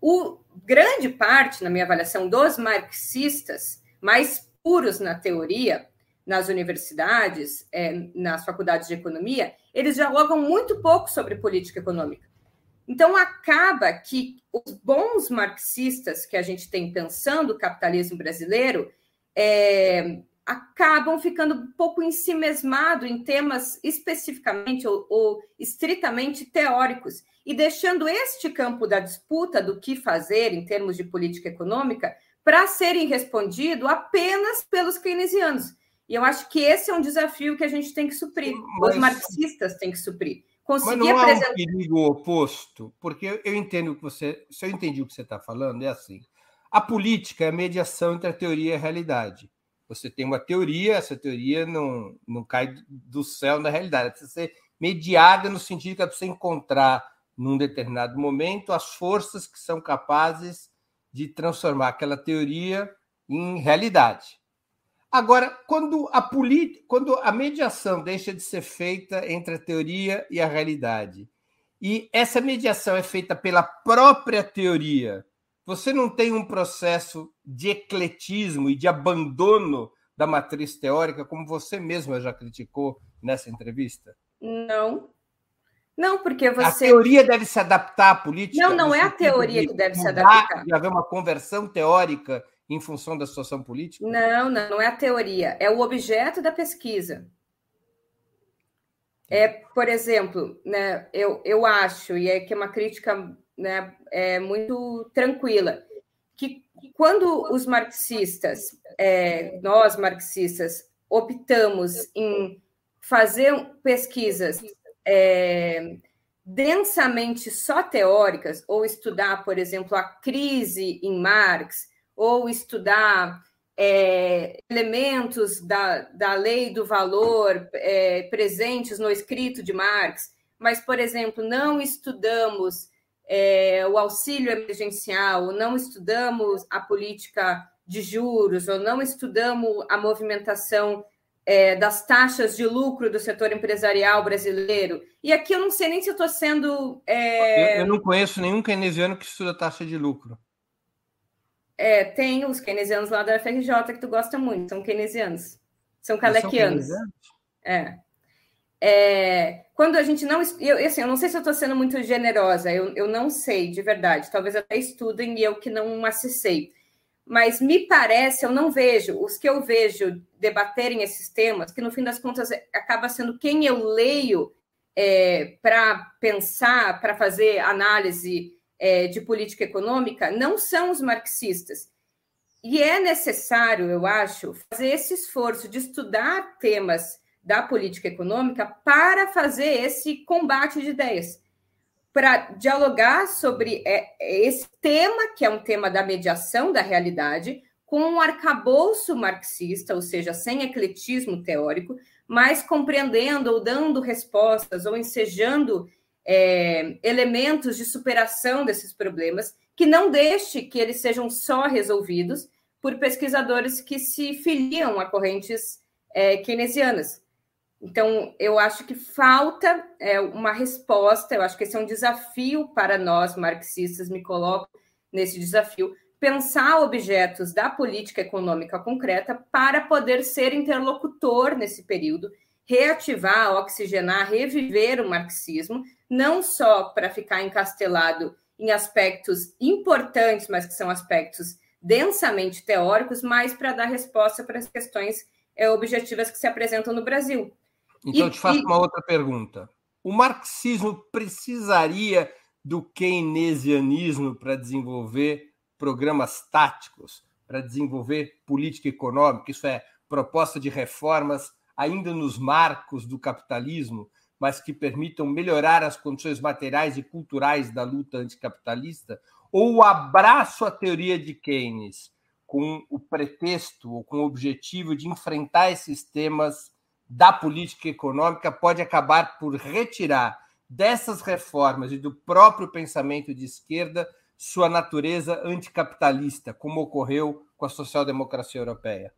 o grande parte, na minha avaliação, dos marxistas mais puros na teoria, nas universidades, é, nas faculdades de economia, eles dialogam muito pouco sobre política econômica. Então, acaba que os bons marxistas que a gente tem pensando o capitalismo brasileiro é, acabam ficando um pouco ensimesmado em temas especificamente ou, ou estritamente teóricos e deixando este campo da disputa do que fazer em termos de política econômica para serem respondido apenas pelos keynesianos. E eu acho que esse é um desafio que a gente tem que suprir, Mas... os marxistas têm que suprir. Conseguir Mas não apresentar... há um perigo oposto, porque eu entendo que você, se eu entendi o que você está falando, é assim. A política é a mediação entre a teoria e a realidade. Você tem uma teoria, essa teoria não, não cai do céu na realidade. precisa ser mediada no sentido que ela precisa encontrar, num determinado momento, as forças que são capazes de transformar aquela teoria em realidade. Agora, quando a, polit... quando a mediação deixa de ser feita entre a teoria e a realidade, e essa mediação é feita pela própria teoria, você não tem um processo de ecletismo e de abandono da matriz teórica, como você mesma já criticou nessa entrevista? Não. Não, porque você. A teoria deve se adaptar à política. Não, não é a teoria que deve se adaptar. De haver uma conversão teórica em função da situação política? Não, não, não é a teoria, é o objeto da pesquisa. É, por exemplo, né, eu, eu acho, e é que é uma crítica né, é muito tranquila, que quando os marxistas, é, nós marxistas, optamos em fazer pesquisas é, densamente só teóricas, ou estudar, por exemplo, a crise em Marx, ou estudar é, elementos da, da lei do valor é, presentes no escrito de Marx, mas, por exemplo, não estudamos é, o auxílio emergencial, ou não estudamos a política de juros, ou não estudamos a movimentação é, das taxas de lucro do setor empresarial brasileiro. E aqui eu não sei nem se eu estou sendo. É... Eu, eu, não conheço nenhum keynesiano que estuda taxa de lucro. É, tem os keynesianos lá da FRJ que tu gosta muito, são keynesianos. São kalekianos. É. É, quando a gente não. Eu, assim, eu não sei se eu estou sendo muito generosa, eu, eu não sei, de verdade. Talvez até estudem e eu que não acessei. Mas me parece, eu não vejo, os que eu vejo debaterem esses temas, que no fim das contas acaba sendo quem eu leio é, para pensar, para fazer análise é, de política econômica, não são os marxistas. E é necessário, eu acho, fazer esse esforço de estudar temas da política econômica para fazer esse combate de ideias, para dialogar sobre é, esse tema, que é um tema da mediação da realidade, com um arcabouço marxista, ou seja, sem ecletismo teórico, mas compreendendo ou dando respostas ou ensejando é, elementos de superação desses problemas, que não deixe que eles sejam só resolvidos por pesquisadores que se filiam a correntes é, keynesianas. Então, eu acho que falta é, uma resposta, eu acho que esse é um desafio para nós, marxistas, me coloco nesse desafio, pensar objetos da política econômica concreta para poder ser interlocutor nesse período, reativar, oxigenar, reviver o marxismo, não só para ficar encastelado em aspectos importantes, mas que são aspectos densamente teóricos, mas para dar resposta para as questões é, objetivas que se apresentam no Brasil. Então, e, eu te faço e... uma outra pergunta. O marxismo precisaria do keynesianismo para desenvolver programas táticos, para desenvolver política econômica, isso é, proposta de reformas ainda nos marcos do capitalismo, mas que permitam melhorar as condições materiais e culturais da luta anticapitalista? Ou o abraço à teoria de Keynes com o pretexto ou com o objetivo de enfrentar esses temas da política econômica, pode acabar por retirar dessas reformas e do próprio pensamento de esquerda sua natureza anticapitalista, como ocorreu com a social-democracia europeia?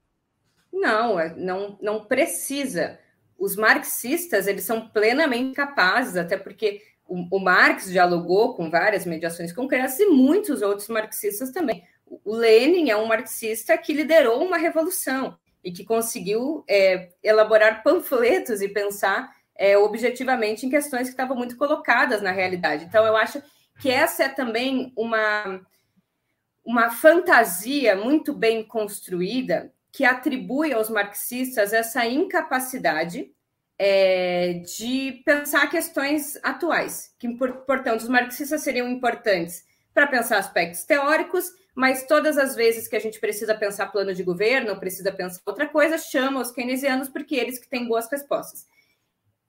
Não, é, não, não precisa. Os marxistas eles são plenamente capazes, até porque o, o Marx dialogou com várias mediações concretas e muitos outros marxistas também. O Lenin é um marxista que liderou uma revolução e que conseguiu é, elaborar panfletos e pensar é, objetivamente em questões que estavam muito colocadas na realidade. Então, eu acho que essa é também uma, uma fantasia muito bem construída que atribui aos marxistas essa incapacidade é, de pensar questões atuais, que, portanto, os marxistas seriam importantes para pensar aspectos teóricos, mas todas as vezes que a gente precisa pensar plano de governo, precisa pensar outra coisa, chama os keynesianos porque eles que têm boas respostas.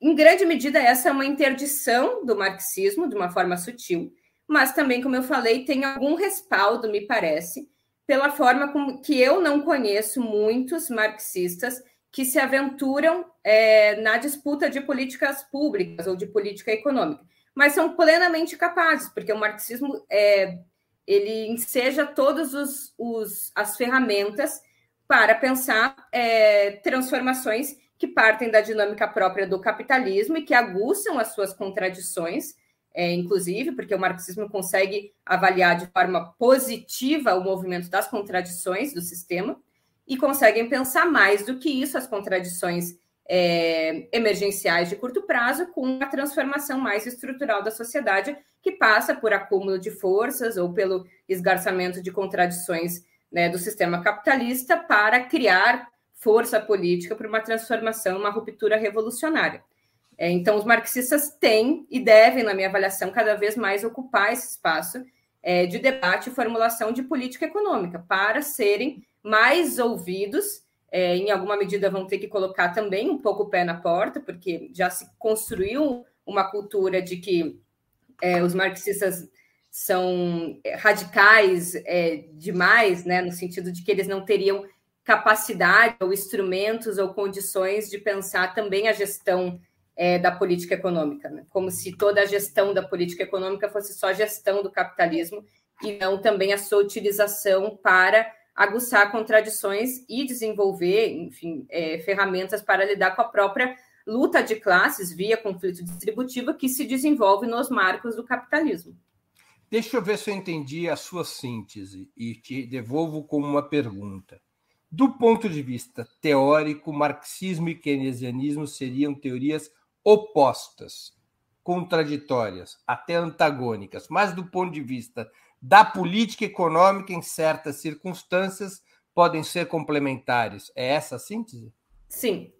Em grande medida, essa é uma interdição do marxismo, de uma forma sutil, mas também, como eu falei, tem algum respaldo, me parece, pela forma como que eu não conheço muitos marxistas que se aventuram é, na disputa de políticas públicas ou de política econômica, mas são plenamente capazes, porque o marxismo é, ele enseja todas os, os, as ferramentas para pensar é, transformações que partem da dinâmica própria do capitalismo e que aguçam as suas contradições é, inclusive, porque o marxismo consegue avaliar de forma positiva o movimento das contradições do sistema e conseguem pensar mais do que isso, as contradições é, emergenciais de curto prazo, com a transformação mais estrutural da sociedade, que passa por acúmulo de forças ou pelo esgarçamento de contradições né, do sistema capitalista para criar força política para uma transformação, uma ruptura revolucionária. É, então, os marxistas têm e devem, na minha avaliação, cada vez mais ocupar esse espaço é, de debate e formulação de política econômica para serem mais ouvidos. É, em alguma medida, vão ter que colocar também um pouco o pé na porta, porque já se construiu uma cultura de que os marxistas são radicais demais, né, no sentido de que eles não teriam capacidade ou instrumentos ou condições de pensar também a gestão é, da política econômica, né? como se toda a gestão da política econômica fosse só gestão do capitalismo e não também a sua utilização para aguçar contradições e desenvolver, enfim, é, ferramentas para lidar com a própria luta de classes via conflito distributivo que se desenvolve nos marcos do capitalismo. Deixa eu ver se eu entendi a sua síntese e te devolvo com uma pergunta. Do ponto de vista teórico, marxismo e keynesianismo seriam teorias opostas, contraditórias, até antagônicas, mas do ponto de vista da política econômica, em certas circunstâncias, podem ser complementares. É essa a síntese? Sim.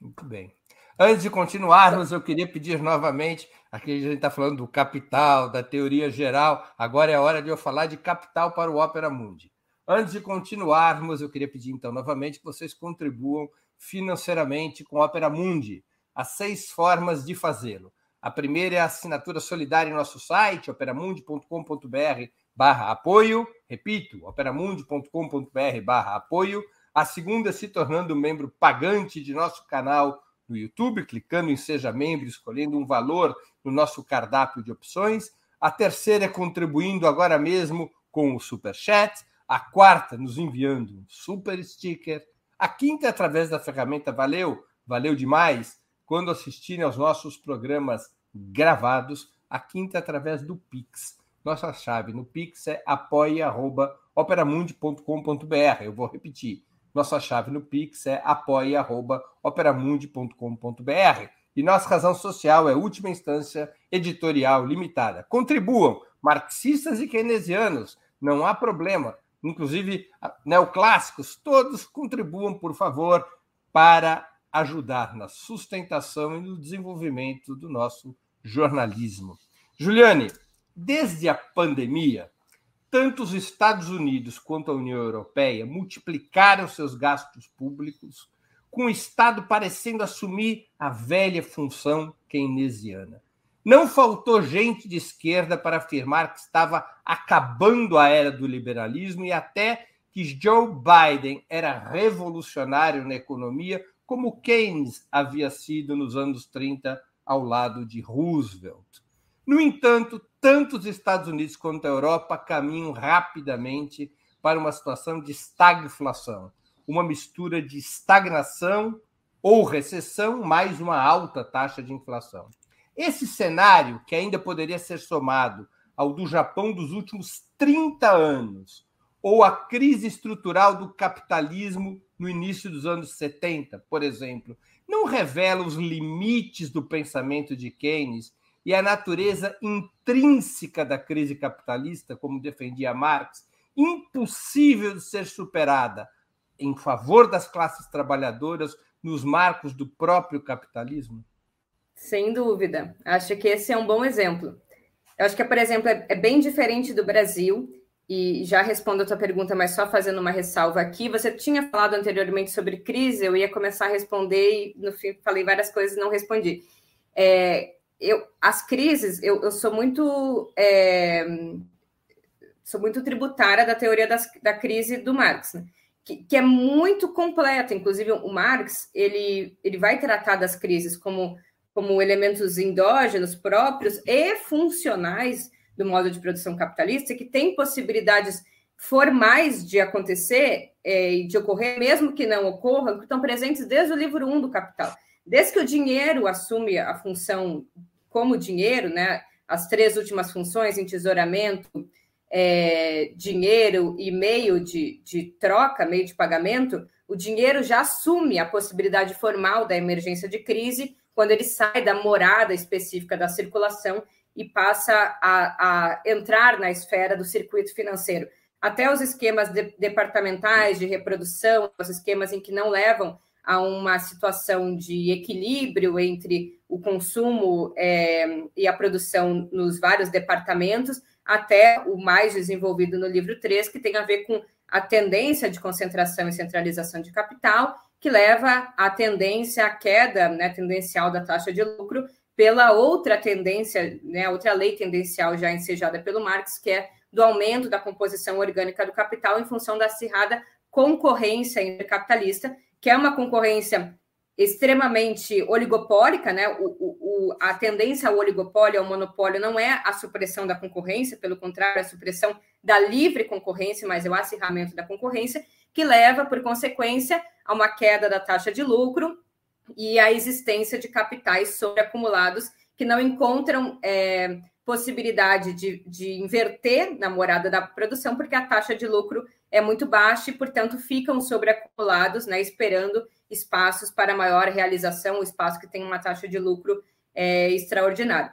Muito bem. Antes de continuarmos, eu queria pedir novamente, aqui a gente está falando do capital, da teoria geral, agora é hora de eu falar de capital para o Opera Mundi. Antes de continuarmos, eu queria pedir então novamente que vocês contribuam financeiramente com Opera Mundi. Há seis formas de fazê-lo. A primeira é a assinatura solidária em nosso site, operamundi.com.br barra apoio. Repito, operamundi.com.br barra apoio. A segunda é se tornando membro pagante de nosso canal no YouTube, clicando em Seja Membro, escolhendo um valor no nosso cardápio de opções. A terceira é contribuindo agora mesmo com o Super Chat. A quarta, nos enviando um super sticker. A quinta através da ferramenta Valeu, valeu demais, quando assistirem aos nossos programas gravados. A quinta através do Pix. Nossa chave no Pix é apoia.operamundi.com.br. Eu vou repetir. Nossa chave no Pix é apoia.operamundi.com.br. E nossa razão social é última instância editorial limitada. Contribuam, marxistas e keynesianos, não há problema inclusive neoclássicos, todos contribuam, por favor, para ajudar na sustentação e no desenvolvimento do nosso jornalismo. Juliane, desde a pandemia, tanto os Estados Unidos quanto a União Europeia multiplicaram seus gastos públicos, com o Estado parecendo assumir a velha função keynesiana. Não faltou gente de esquerda para afirmar que estava acabando a era do liberalismo e até que Joe Biden era revolucionário na economia, como Keynes havia sido nos anos 30 ao lado de Roosevelt. No entanto, tanto os Estados Unidos quanto a Europa caminham rapidamente para uma situação de estagflação, uma mistura de estagnação ou recessão mais uma alta taxa de inflação. Esse cenário, que ainda poderia ser somado ao do Japão dos últimos 30 anos, ou a crise estrutural do capitalismo no início dos anos 70, por exemplo, não revela os limites do pensamento de Keynes e a natureza intrínseca da crise capitalista, como defendia Marx, impossível de ser superada em favor das classes trabalhadoras nos marcos do próprio capitalismo? Sem dúvida. Acho que esse é um bom exemplo. Eu acho que, por exemplo, é, é bem diferente do Brasil, e já respondo a tua pergunta, mas só fazendo uma ressalva aqui. Você tinha falado anteriormente sobre crise, eu ia começar a responder e no fim falei várias coisas e não respondi. É, eu, as crises, eu, eu sou muito é, sou muito tributária da teoria das, da crise do Marx, né? que, que, é muito completa. Inclusive, o Marx ele, ele vai tratar das crises como, como elementos endógenos próprios e funcionais do modo de produção capitalista, que tem possibilidades formais de acontecer é, e de ocorrer, mesmo que não ocorram, que estão presentes desde o livro 1 do Capital. Desde que o dinheiro assume a função como dinheiro, né? As três últimas funções, entesouramento, é, dinheiro e meio de, de troca, meio de pagamento, o dinheiro já assume a possibilidade formal da emergência de crise quando ele sai da morada específica da circulação e passa a, a entrar na esfera do circuito financeiro. Até os esquemas de, departamentais de reprodução, os esquemas em que não levam a uma situação de equilíbrio entre o consumo é, e a produção nos vários departamentos, até o mais desenvolvido no livro 3, que tem a ver com a tendência de concentração e centralização de capital, que leva à tendência à queda né, tendencial da taxa de lucro pela outra tendência, né, outra lei tendencial já ensejada pelo Marx, que é do aumento da composição orgânica do capital em função da acirrada concorrência intercapitalista, que é uma concorrência extremamente oligopólica, né? O, o, a tendência ao oligopólio, ao monopólio, não é a supressão da concorrência, pelo contrário, é a supressão da livre concorrência, mas é o acirramento da concorrência, que leva, por consequência, a uma queda da taxa de lucro e a existência de capitais sobreacumulados que não encontram é, possibilidade de, de inverter na morada da produção, porque a taxa de lucro é muito baixa e, portanto, ficam sobreacumulados, né, esperando espaços para maior realização, um espaço que tem uma taxa de lucro é, extraordinária.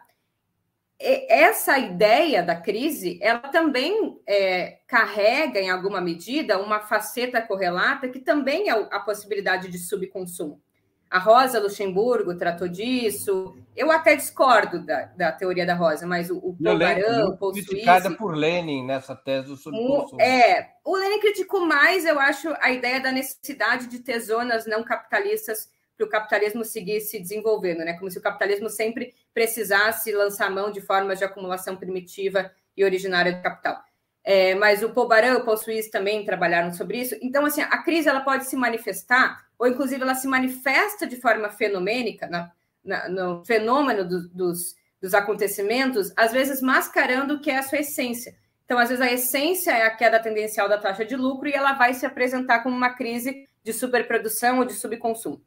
Essa ideia da crise, ela também é, carrega, em alguma medida, uma faceta correlata que também é a possibilidade de subconsumo. A Rosa Luxemburgo tratou disso. Eu até discordo da, da teoria da Rosa, mas o, o Paul Barão, o Paul criticada por Lenin nessa tese sobre o, É, o Lenin criticou mais, eu acho, a ideia da necessidade de ter zonas não capitalistas para o capitalismo seguir se desenvolvendo, né? Como se o capitalismo sempre precisasse lançar mão de formas de acumulação primitiva e originária do capital. É, mas o Baran e o Paul Suisse também trabalharam sobre isso. Então, assim, a crise ela pode se manifestar, ou inclusive ela se manifesta de forma fenomênica, na, na, no fenômeno do, dos, dos acontecimentos, às vezes mascarando o que é a sua essência. Então, às vezes, a essência é a queda tendencial da taxa de lucro e ela vai se apresentar como uma crise de superprodução ou de subconsumo.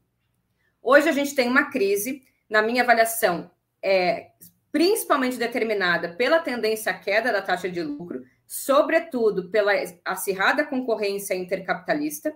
Hoje a gente tem uma crise, na minha avaliação, é, principalmente determinada pela tendência à queda da taxa de lucro, sobretudo pela acirrada concorrência intercapitalista.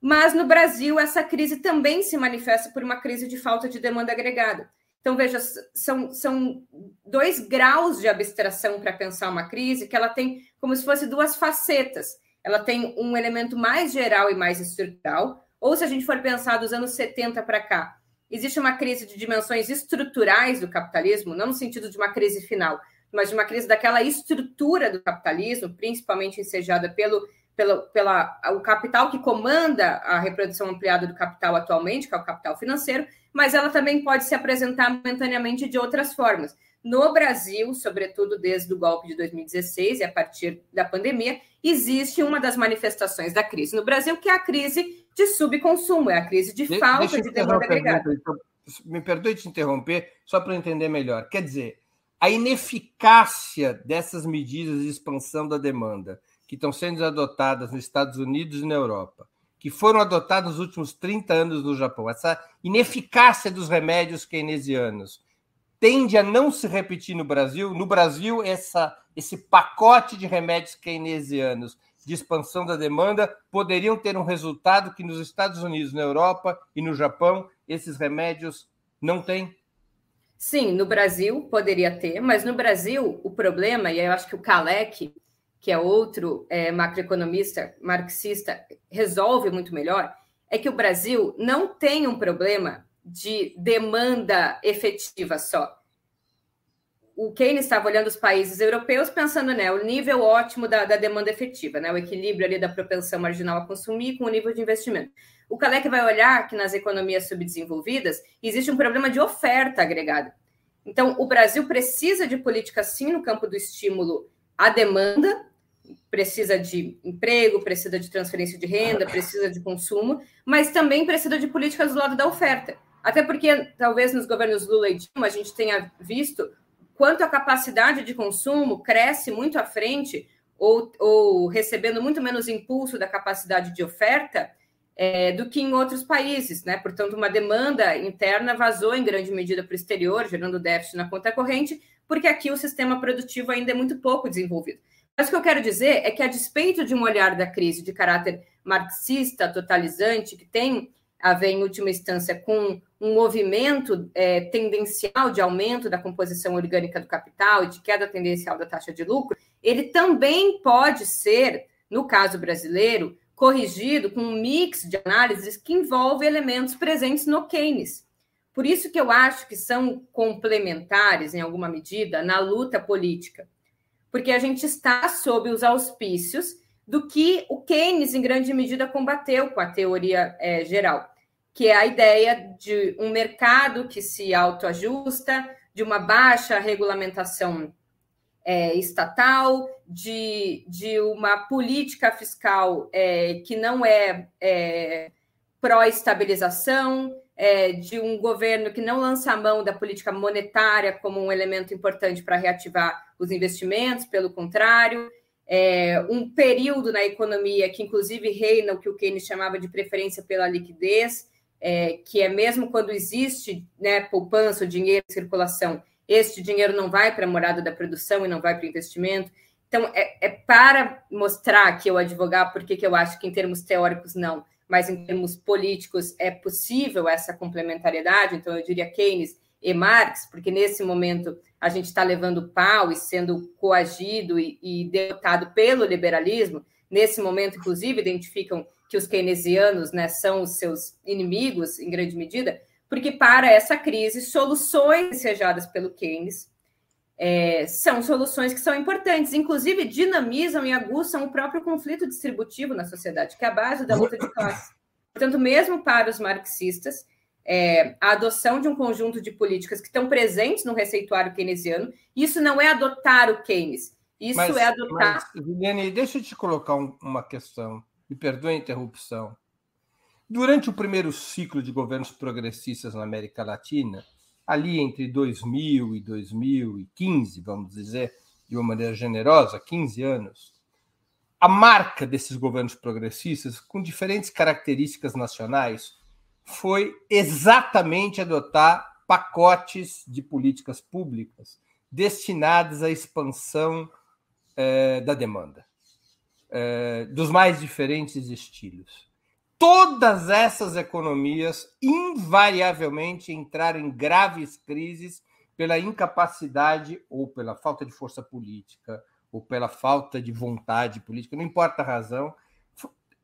Mas no Brasil, essa crise também se manifesta por uma crise de falta de demanda agregada. Então, veja, são, são dois graus de abstração para pensar uma crise, que ela tem como se fosse duas facetas. Ela tem um elemento mais geral e mais estrutural, ou se a gente for pensar dos anos 70 para cá, existe uma crise de dimensões estruturais do capitalismo, não no sentido de uma crise final, mas de uma crise daquela estrutura do capitalismo, principalmente ensejada pelo, pelo pela, o capital que comanda a reprodução ampliada do capital atualmente, que é o capital financeiro, mas ela também pode se apresentar momentaneamente de outras formas. no Brasil, sobretudo desde o golpe de 2016 e a partir da pandemia, existe uma das manifestações da crise no Brasil, que é a crise de subconsumo, é a crise de, de falta de demanda agregada. Então, me perdoe te interromper, só para entender melhor. Quer dizer, a ineficácia dessas medidas de expansão da demanda que estão sendo adotadas nos Estados Unidos e na Europa, que foram adotadas nos últimos 30 anos no Japão, essa ineficácia dos remédios keynesianos tende a não se repetir no Brasil. No Brasil, essa, esse pacote de remédios keynesianos de expansão da demanda poderiam ter um resultado que nos Estados Unidos, na Europa e no Japão, esses remédios não têm? Sim, no Brasil poderia ter, mas no Brasil o problema, e eu acho que o Kalec, que é outro é, macroeconomista marxista, resolve muito melhor, é que o Brasil não tem um problema de demanda efetiva só. O Keynes estava olhando os países europeus pensando né, o nível ótimo da, da, demanda efetiva, né, o equilíbrio ali da propensão marginal a consumir com o nível de investimento. O Kalec vai olhar que nas economias subdesenvolvidas existe um problema de oferta agregada. Então, o Brasil precisa de política, sim, no campo do estímulo à demanda, precisa de emprego, precisa de transferência de renda, precisa de consumo, mas também precisa de políticas do lado da oferta. Até porque, talvez nos governos Lula e Dilma, a gente tenha visto quanto a capacidade de consumo cresce muito à frente, ou, ou recebendo muito menos impulso da capacidade de oferta é, do que em outros países. Né? Portanto, uma demanda interna vazou em grande medida para o exterior, gerando déficit na conta corrente, porque aqui o sistema produtivo ainda é muito pouco desenvolvido. Mas o que eu quero dizer é que, a despeito de um olhar da crise de caráter marxista, totalizante, que tem a ver, em última instância, com um movimento é, tendencial de aumento da composição orgânica do capital e de queda tendencial da taxa de lucro, ele também pode ser, no caso brasileiro, corrigido com um mix de análises que envolve elementos presentes no Keynes. Por isso que eu acho que são complementares, em alguma medida, na luta política. Porque a gente está sob os auspícios do que o Keynes, em grande medida, combateu com a teoria é, geral que é a ideia de um mercado que se autoajusta, de uma baixa regulamentação é, estatal, de, de uma política fiscal é, que não é, é pró-estabilização, é, de um governo que não lança a mão da política monetária como um elemento importante para reativar os investimentos, pelo contrário, é, um período na economia que, inclusive, reina o que o Keynes chamava de preferência pela liquidez, é, que é mesmo quando existe né, poupança, dinheiro em circulação, este dinheiro não vai para a morada da produção e não vai para o investimento. Então, é, é, para mostrar que eu advogar, porque que eu acho que em termos teóricos não, mas em termos políticos é possível essa complementariedade. Então, eu diria Keynes e Marx, porque nesse momento a gente está levando pau e sendo coagido e, e derrotado pelo liberalismo. Nesse momento, inclusive, identificam que os keynesianos né, são os seus inimigos, em grande medida, porque para essa crise, soluções desejadas pelo Keynes é, são soluções que são importantes, inclusive dinamizam e aguçam o próprio conflito distributivo na sociedade, que é a base da luta de classe. Portanto, mesmo para os marxistas, é, a adoção de um conjunto de políticas que estão presentes no receituário keynesiano, isso não é adotar o Keynes, isso mas, é adotar. Mas, Juliane, deixa eu te colocar um, uma questão me perdoe a interrupção. Durante o primeiro ciclo de governos progressistas na América Latina, ali entre 2000 e 2015, vamos dizer, de uma maneira generosa, 15 anos, a marca desses governos progressistas, com diferentes características nacionais, foi exatamente adotar pacotes de políticas públicas destinadas à expansão eh, da demanda. É, dos mais diferentes estilos. Todas essas economias invariavelmente entraram em graves crises pela incapacidade ou pela falta de força política ou pela falta de vontade política, não importa a razão.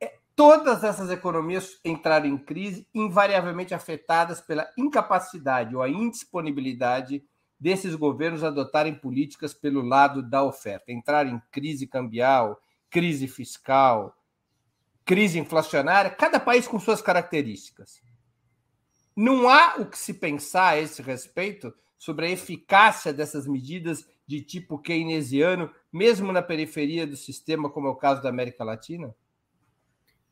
É, todas essas economias entraram em crise, invariavelmente afetadas pela incapacidade ou a indisponibilidade desses governos adotarem políticas pelo lado da oferta, entrar em crise cambial, crise fiscal, crise inflacionária, cada país com suas características. Não há o que se pensar a esse respeito sobre a eficácia dessas medidas de tipo keynesiano, mesmo na periferia do sistema, como é o caso da América Latina?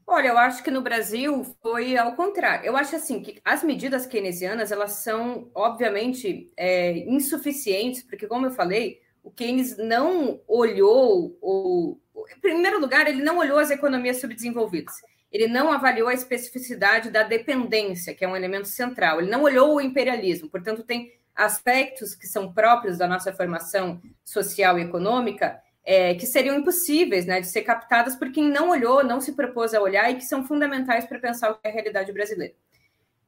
Olha, eu acho que no Brasil foi ao contrário. Eu acho assim que as medidas keynesianas elas são obviamente é, insuficientes, porque como eu falei, o Keynes não olhou ou, em primeiro lugar, ele não olhou as economias subdesenvolvidas. Ele não avaliou a especificidade da dependência, que é um elemento central. Ele não olhou o imperialismo. Portanto, tem aspectos que são próprios da nossa formação social e econômica é, que seriam impossíveis né, de ser captadas por quem não olhou, não se propôs a olhar e que são fundamentais para pensar o que é a realidade brasileira.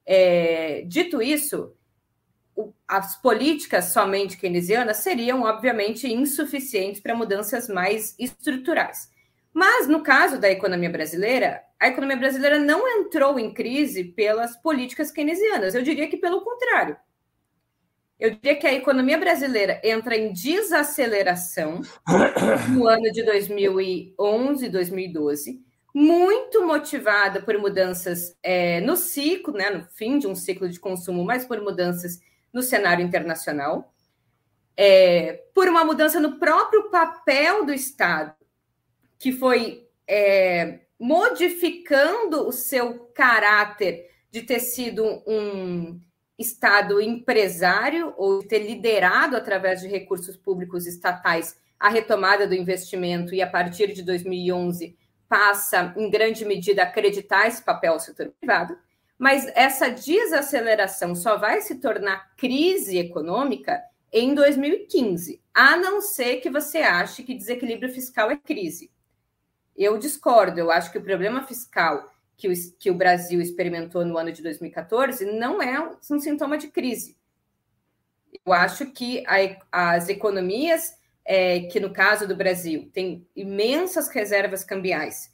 É, dito isso, as políticas somente keynesianas seriam, obviamente, insuficientes para mudanças mais estruturais. Mas, no caso da economia brasileira, a economia brasileira não entrou em crise pelas políticas keynesianas. Eu diria que pelo contrário. Eu diria que a economia brasileira entra em desaceleração no ano de 2011, 2012, muito motivada por mudanças é, no ciclo, né, no fim de um ciclo de consumo, mas por mudanças no cenário internacional, é, por uma mudança no próprio papel do Estado, que foi é, modificando o seu caráter de ter sido um Estado empresário ou ter liderado através de recursos públicos estatais a retomada do investimento e a partir de 2011 passa em grande medida a acreditar esse papel ao setor privado, mas essa desaceleração só vai se tornar crise econômica em 2015, a não ser que você ache que desequilíbrio fiscal é crise. Eu discordo, eu acho que o problema fiscal que o, que o Brasil experimentou no ano de 2014 não é um sintoma de crise. Eu acho que a, as economias, é, que no caso do Brasil, tem imensas reservas cambiais,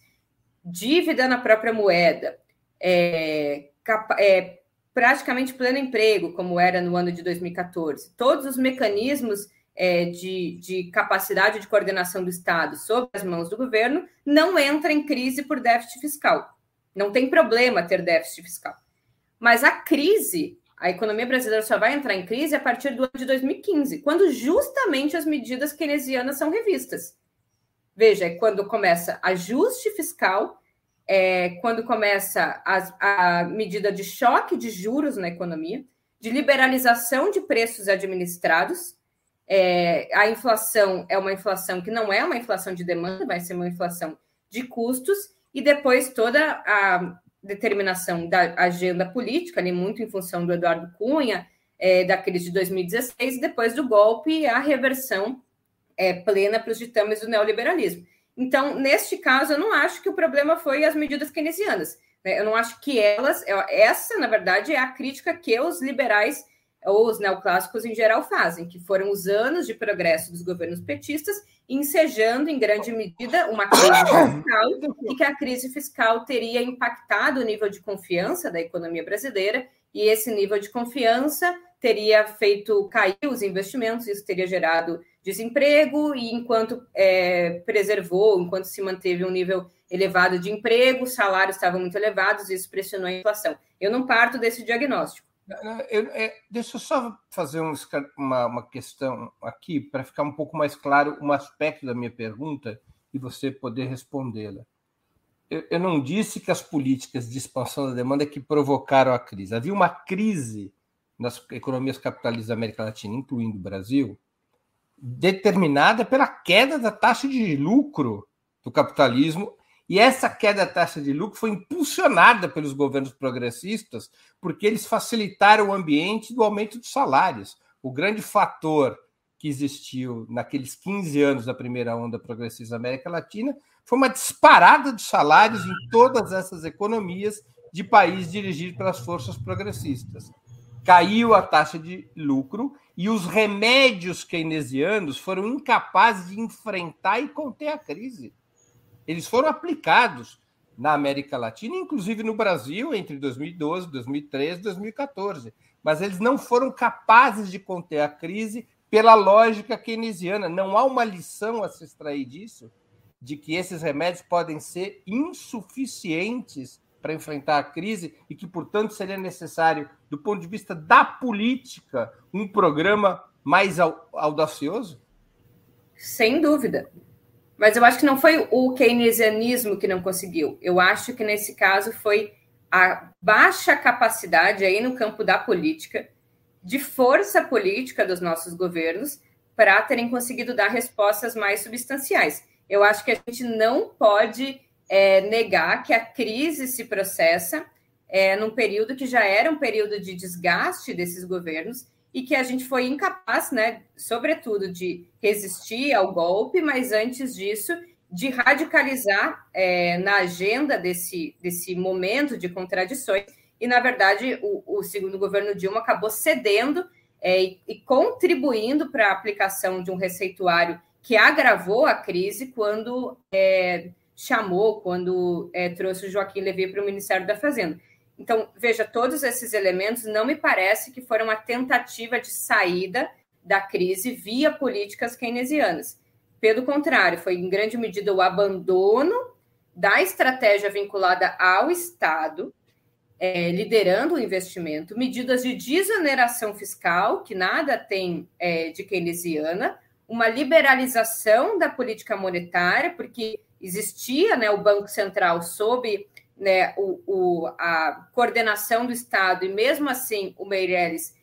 dívida na própria moeda, é, é, praticamente pleno emprego, como era no ano de 2014, todos os mecanismos é, de, de, capacidade de coordenação do Estado sob as mãos do governo não entra em crise por déficit fiscal. Não tem problema ter déficit fiscal. Mas a crise, a economia brasileira só vai entrar em crise a partir do ano de 2015, quando justamente as medidas keynesianas são revistas. Veja, é quando começa ajuste fiscal, é quando começa a, a medida de choque de juros na economia, de liberalização de preços administrados. É, a inflação é uma inflação que não é uma inflação de demanda, vai ser uma inflação de custos, e depois toda a determinação da agenda política, ali muito em função do Eduardo Cunha, é, da crise de 2016, depois do golpe, a reversão é, plena para os ditames do neoliberalismo. Então, neste caso, eu não acho que o problema foi as medidas keynesianas. Né? Eu não acho que elas, essa, na verdade, é a crítica que os liberais ou os neoclássicos em geral fazem, que foram os anos de progresso dos governos petistas, ensejando em grande medida uma crise fiscal e que a crise fiscal teria impactado o nível de confiança da economia brasileira e esse nível de confiança teria feito cair os investimentos, isso teria gerado desemprego e enquanto é, preservou, enquanto se manteve um nível elevado de emprego, os salários estavam muito elevados, isso pressionou a inflação. Eu não parto desse diagnóstico. Eu, é, deixa eu só fazer um, uma, uma questão aqui para ficar um pouco mais claro um aspecto da minha pergunta e você poder respondê-la. Eu, eu não disse que as políticas de expansão da demanda é que provocaram a crise. Havia uma crise nas economias capitalistas da América Latina, incluindo o Brasil, determinada pela queda da taxa de lucro do capitalismo e essa queda da taxa de lucro foi impulsionada pelos governos progressistas, porque eles facilitaram o ambiente do aumento dos salários. O grande fator que existiu naqueles 15 anos da primeira onda progressista da América Latina foi uma disparada dos salários em todas essas economias de países dirigidos pelas forças progressistas. Caiu a taxa de lucro e os remédios keynesianos foram incapazes de enfrentar e conter a crise. Eles foram aplicados na América Latina, inclusive no Brasil, entre 2012, 2013 e 2014. Mas eles não foram capazes de conter a crise pela lógica keynesiana. Não há uma lição a se extrair disso, de que esses remédios podem ser insuficientes para enfrentar a crise e que, portanto, seria necessário, do ponto de vista da política, um programa mais audacioso? Sem dúvida. Mas eu acho que não foi o keynesianismo que não conseguiu. Eu acho que nesse caso foi a baixa capacidade aí no campo da política, de força política dos nossos governos, para terem conseguido dar respostas mais substanciais. Eu acho que a gente não pode é, negar que a crise se processa é, num período que já era um período de desgaste desses governos e que a gente foi incapaz, né, sobretudo, de resistir ao golpe, mas antes disso, de radicalizar é, na agenda desse, desse momento de contradições. E, na verdade, o, o segundo governo Dilma acabou cedendo é, e, e contribuindo para a aplicação de um receituário que agravou a crise quando é, chamou, quando é, trouxe o Joaquim Levy para o Ministério da Fazenda. Então, veja, todos esses elementos não me parece que foram uma tentativa de saída da crise via políticas keynesianas. Pelo contrário, foi em grande medida o abandono da estratégia vinculada ao Estado, é, liderando o investimento, medidas de desoneração fiscal, que nada tem é, de keynesiana, uma liberalização da política monetária, porque existia né, o Banco Central sob né, o, o, a coordenação do Estado, e mesmo assim o Meirelles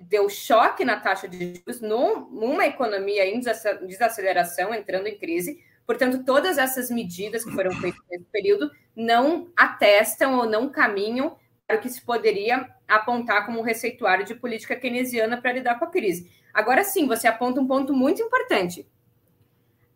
deu choque na taxa de juros num, numa economia em desaceleração, entrando em crise. Portanto, todas essas medidas que foram feitas nesse período não atestam ou não caminham para o que se poderia apontar como um receituário de política keynesiana para lidar com a crise. Agora sim, você aponta um ponto muito importante.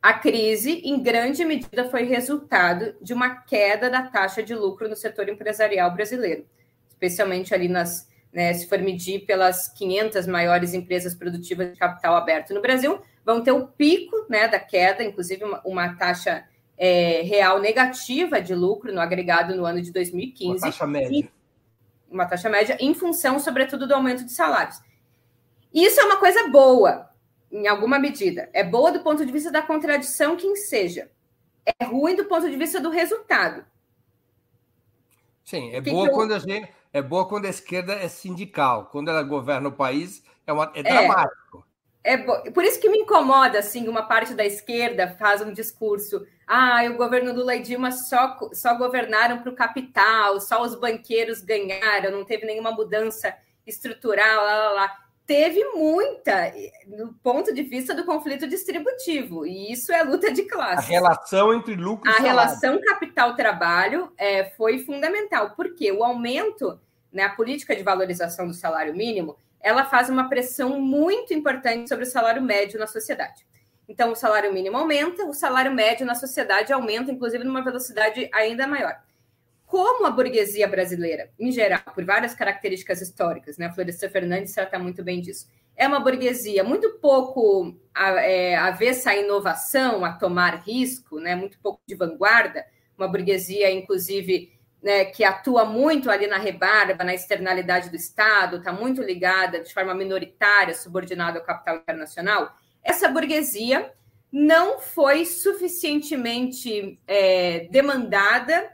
A crise, em grande medida, foi resultado de uma queda da taxa de lucro no setor empresarial brasileiro, especialmente ali nas, né, se for medir pelas 500 maiores empresas produtivas de capital aberto no Brasil, vão ter o pico né, da queda, inclusive uma, uma taxa é, real negativa de lucro no agregado no ano de 2015. Uma taxa média. Uma taxa média, em função, sobretudo, do aumento de salários. Isso é uma coisa boa, em alguma medida. É boa do ponto de vista da contradição, quem seja. É ruim do ponto de vista do resultado. Sim, é boa que quando a gente é boa quando a esquerda é sindical. Quando ela governa o país, é, uma, é, é dramático. É, é Por isso que me incomoda, assim, uma parte da esquerda faz um discurso. Ah, o governo Lula e Dilma só, só governaram para o capital, só os banqueiros ganharam, não teve nenhuma mudança estrutural, lá, lá, lá teve muita no ponto de vista do conflito distributivo, e isso é luta de classe. A relação entre lucro e A relação capital-trabalho é, foi fundamental, porque o aumento, né, a política de valorização do salário mínimo, ela faz uma pressão muito importante sobre o salário médio na sociedade. Então, o salário mínimo aumenta, o salário médio na sociedade aumenta, inclusive numa velocidade ainda maior como a burguesia brasileira, em geral, por várias características históricas, né? A Florestan Fernandes trata muito bem disso. É uma burguesia muito pouco é, avessa à inovação, a tomar risco, né? Muito pouco de vanguarda. Uma burguesia, inclusive, né, que atua muito ali na rebarba, na externalidade do Estado, está muito ligada de forma minoritária, subordinada ao capital internacional. Essa burguesia não foi suficientemente é, demandada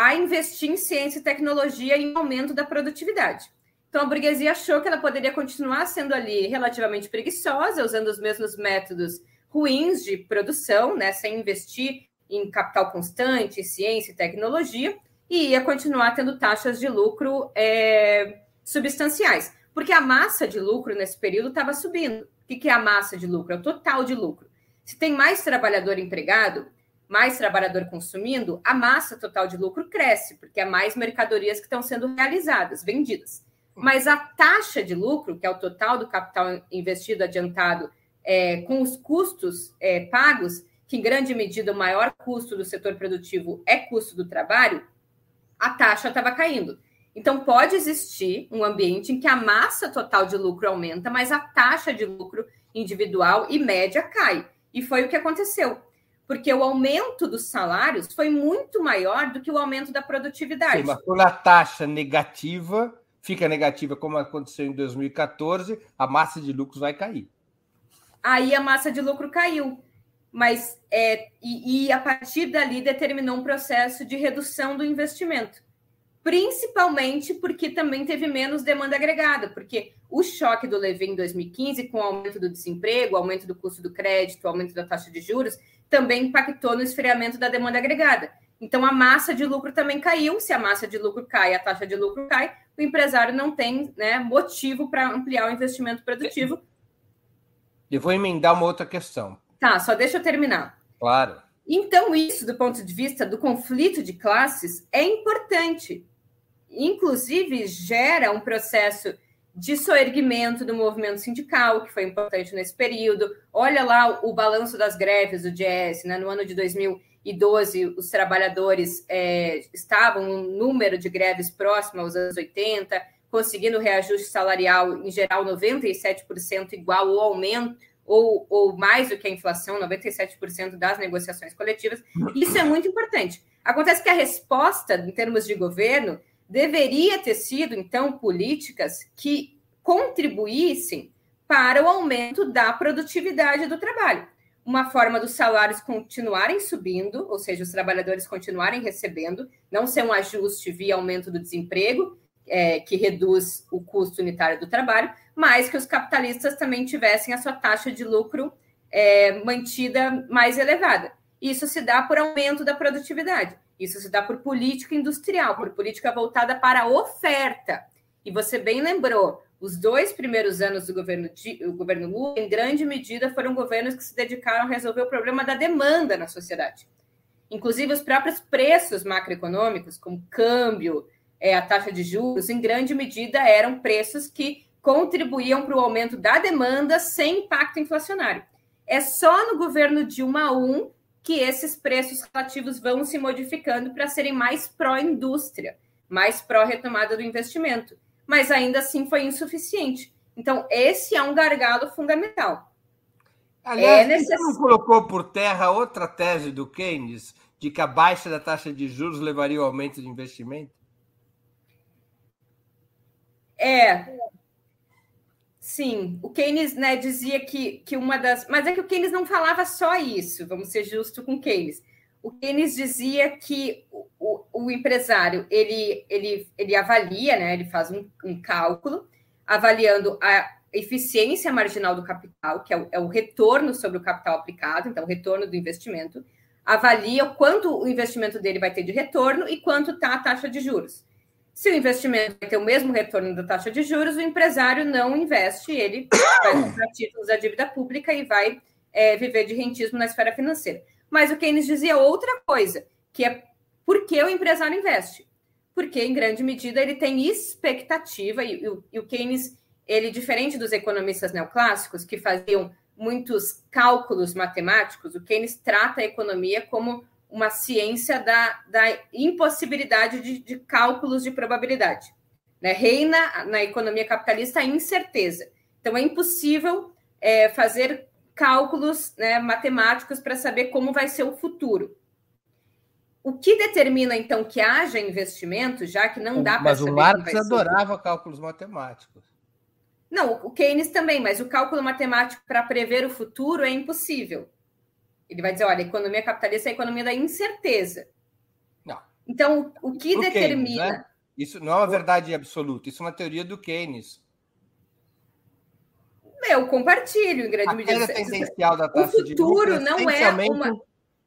a investir em ciência e tecnologia em aumento da produtividade. Então, a burguesia achou que ela poderia continuar sendo ali relativamente preguiçosa, usando os mesmos métodos ruins de produção, né, sem investir em capital constante, ciência e tecnologia, e ia continuar tendo taxas de lucro é, substanciais, porque a massa de lucro nesse período estava subindo. O que é a massa de lucro? É o total de lucro. Se tem mais trabalhador empregado, mais trabalhador consumindo, a massa total de lucro cresce, porque há mais mercadorias que estão sendo realizadas, vendidas. Mas a taxa de lucro, que é o total do capital investido adiantado é, com os custos é, pagos, que em grande medida o maior custo do setor produtivo é custo do trabalho, a taxa estava caindo. Então, pode existir um ambiente em que a massa total de lucro aumenta, mas a taxa de lucro individual e média cai. E foi o que aconteceu porque o aumento dos salários foi muito maior do que o aumento da produtividade. Sim, mas quando a taxa negativa fica negativa, como aconteceu em 2014, a massa de lucros vai cair. Aí a massa de lucro caiu. mas é, e, e a partir dali determinou um processo de redução do investimento principalmente porque também teve menos demanda agregada, porque o choque do Levy em 2015, com o aumento do desemprego, aumento do custo do crédito, aumento da taxa de juros, também impactou no esfriamento da demanda agregada. Então, a massa de lucro também caiu. Se a massa de lucro cai, a taxa de lucro cai, o empresário não tem né, motivo para ampliar o investimento produtivo. Eu vou emendar uma outra questão. Tá, só deixa eu terminar. Claro. Então, isso, do ponto de vista do conflito de classes, é importante, inclusive gera um processo de soerguimento do movimento sindical, que foi importante nesse período. Olha lá o balanço das greves do GS, né? no ano de 2012, os trabalhadores é, estavam um número de greves próximo aos anos 80, conseguindo reajuste salarial, em geral, 97% igual ou aumento, ou, ou mais do que a inflação, 97% das negociações coletivas. Isso é muito importante. Acontece que a resposta, em termos de governo, deveria ter sido, então, políticas que contribuíssem para o aumento da produtividade do trabalho. Uma forma dos salários continuarem subindo, ou seja, os trabalhadores continuarem recebendo, não ser um ajuste via aumento do desemprego, é, que reduz o custo unitário do trabalho, mas que os capitalistas também tivessem a sua taxa de lucro é, mantida mais elevada. Isso se dá por aumento da produtividade. Isso se dá por política industrial, por política voltada para a oferta. E você bem lembrou, os dois primeiros anos do governo, o governo Lula, em grande medida, foram governos que se dedicaram a resolver o problema da demanda na sociedade. Inclusive, os próprios preços macroeconômicos, como câmbio, é, a taxa de juros, em grande medida, eram preços que contribuíam para o aumento da demanda sem impacto inflacionário. É só no governo Dilma I que esses preços relativos vão se modificando para serem mais pró-indústria, mais pró-retomada do investimento. Mas ainda assim foi insuficiente. Então, esse é um gargalo fundamental. Aliás, é necess... você não colocou por terra outra tese do Keynes de que a baixa da taxa de juros levaria ao aumento de investimento? É, Sim, o Keynes né, dizia que, que uma das. Mas é que o Keynes não falava só isso, vamos ser justos com o Keynes. O Keynes dizia que o, o, o empresário ele, ele, ele avalia, né, ele faz um, um, cálculo, avaliando a eficiência marginal do capital, que é o, é o retorno sobre o capital aplicado, então o retorno do investimento, avalia quanto o investimento dele vai ter de retorno e quanto está a taxa de juros. Se o investimento vai ter o mesmo retorno da taxa de juros, o empresário não investe, ele vai comprar títulos da dívida pública e vai é, viver de rentismo na esfera financeira. Mas o Keynes dizia outra coisa, que é por que o empresário investe? Porque, em grande medida, ele tem expectativa, e, e, e o Keynes, ele, diferente dos economistas neoclássicos, que faziam muitos cálculos matemáticos, o Keynes trata a economia como uma ciência da, da impossibilidade de, de cálculos de probabilidade. Né? Reina na economia capitalista a incerteza. Então, é impossível é, fazer cálculos né, matemáticos para saber como vai ser o futuro. O que determina, então, que haja investimento, já que não dá para saber. Mas o Marx adorava cálculos matemáticos. Não, o Keynes também, mas o cálculo matemático para prever o futuro é impossível. Ele vai dizer, olha, a economia capitalista é a economia da incerteza. Não. Então, o que do determina... Keynes, né? Isso não é uma verdade absoluta, isso é uma teoria do Keynes. Eu compartilho, em grande a medida. Queda tendencial da taxa o futuro de lucro, não é uma...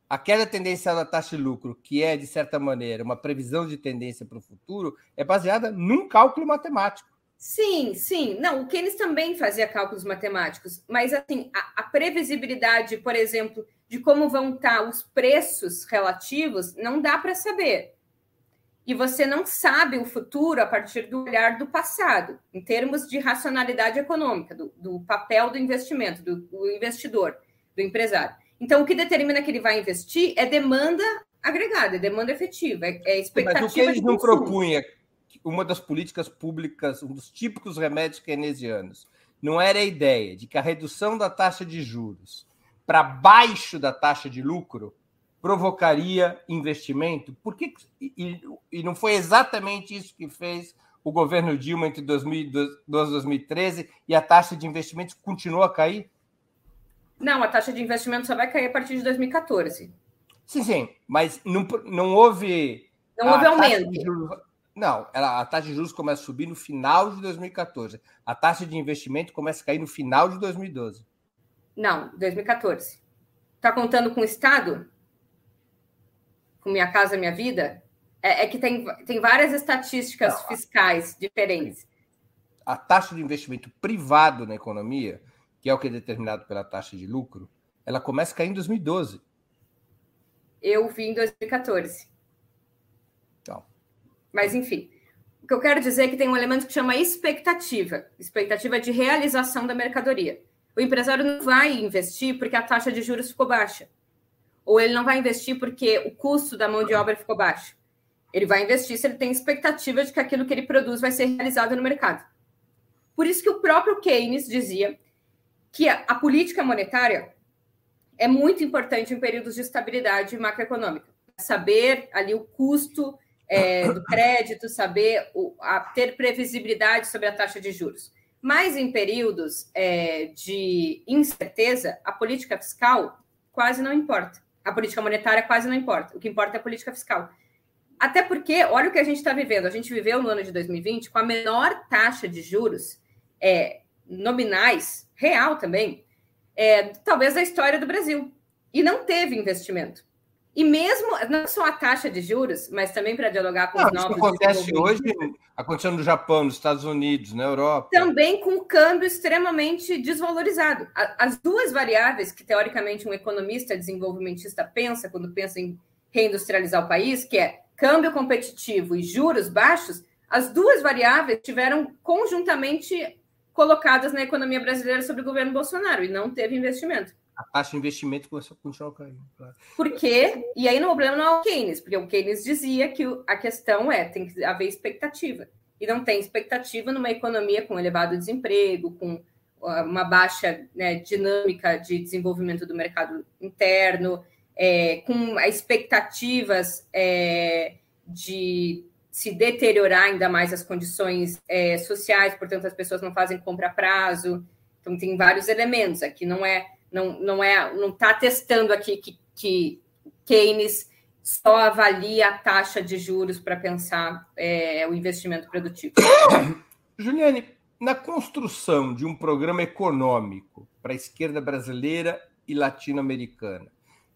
A queda tendencial da taxa de lucro, que é, de certa maneira, uma previsão de tendência para o futuro, é baseada num cálculo matemático. Sim, sim. Não, o Keynes também fazia cálculos matemáticos, mas assim, a, a previsibilidade, por exemplo, de como vão estar os preços relativos, não dá para saber. E você não sabe o futuro a partir do olhar do passado, em termos de racionalidade econômica, do, do papel do investimento, do, do, investidor, do empresário. Então, o que determina que ele vai investir é demanda agregada, é demanda efetiva, é, é expectativa. Mas o que eles não propunha, uma das políticas públicas, um dos típicos remédios keynesianos, não era a ideia de que a redução da taxa de juros para baixo da taxa de lucro provocaria investimento? Por que, e, e não foi exatamente isso que fez o governo Dilma entre 2012 e 2013 e a taxa de investimentos continuou a cair? Não, a taxa de investimento só vai cair a partir de 2014. Sim, sim, mas não, não houve. Não houve aumento. Juros, não, ela, a taxa de juros começa a subir no final de 2014. A taxa de investimento começa a cair no final de 2012. Não, 2014. Está contando com o Estado? Com Minha Casa Minha Vida? É, é que tem, tem várias estatísticas não, fiscais diferentes. A taxa de investimento privado na economia que é o que é determinado pela taxa de lucro, ela começa a cair em 2012. Eu vi em 2014. Então. Mas, enfim, o que eu quero dizer é que tem um elemento que chama expectativa expectativa de realização da mercadoria. O empresário não vai investir porque a taxa de juros ficou baixa. Ou ele não vai investir porque o custo da mão de obra ficou baixo. Ele vai investir se ele tem expectativa de que aquilo que ele produz vai ser realizado no mercado. Por isso que o próprio Keynes dizia que a, política monetária é muito importante em períodos de estabilidade macroeconômica. Saber ali o custo é, do crédito, saber o, a, ter previsibilidade sobre a taxa de juros. Mas em períodos é, de incerteza, a política fiscal quase não importa. A política monetária quase não importa. O que importa é a política fiscal. Até porque, olha o que a gente está vivendo. A gente viveu no ano de 2020 com a menor taxa de juros é, nominais real também, é, talvez da história do Brasil. E não teve investimento. E mesmo, não só a taxa de juros, mas também para dialogar com não, os novos. Isso acontece hoje, acontecendo no Japão, nos Estados Unidos, na Europa. Também com o câmbio extremamente desvalorizado. As duas variáveis que, teoricamente, um economista desenvolvimentista pensa quando pensa em reindustrializar o país, que é câmbio competitivo e juros baixos, as duas variáveis tiveram conjuntamente colocadas na economia brasileira sobre o governo Bolsonaro e não teve investimento. A taxa de investimento começou a continuar caindo. Claro. Por quê? E aí no problema não é o Keynes, porque o Keynes dizia que a questão é tem que haver expectativa. E não tem expectativa numa economia com elevado desemprego, com ah, uma baixa né, dinâmica de desenvolvimento do mercado interno, é, com expectativas é, de se deteriorar ainda mais as condições é, sociais, portanto as pessoas não fazem compra a prazo. Então tem vários elementos aqui, não é não não é não está testando aqui que, que Keynes só avalia a taxa de juros para pensar é, o investimento produtivo. Juliane, na construção de um programa econômico para a esquerda brasileira e latino-americana,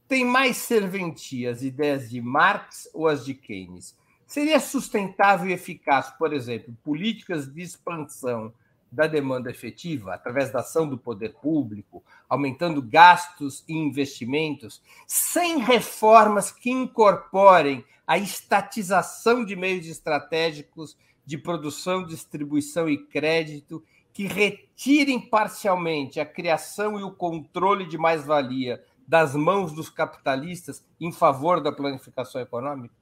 tem mais serventia as ideias de Marx ou as de Keynes? Seria sustentável e eficaz, por exemplo, políticas de expansão da demanda efetiva, através da ação do poder público, aumentando gastos e investimentos, sem reformas que incorporem a estatização de meios estratégicos de produção, distribuição e crédito, que retirem parcialmente a criação e o controle de mais-valia das mãos dos capitalistas em favor da planificação econômica?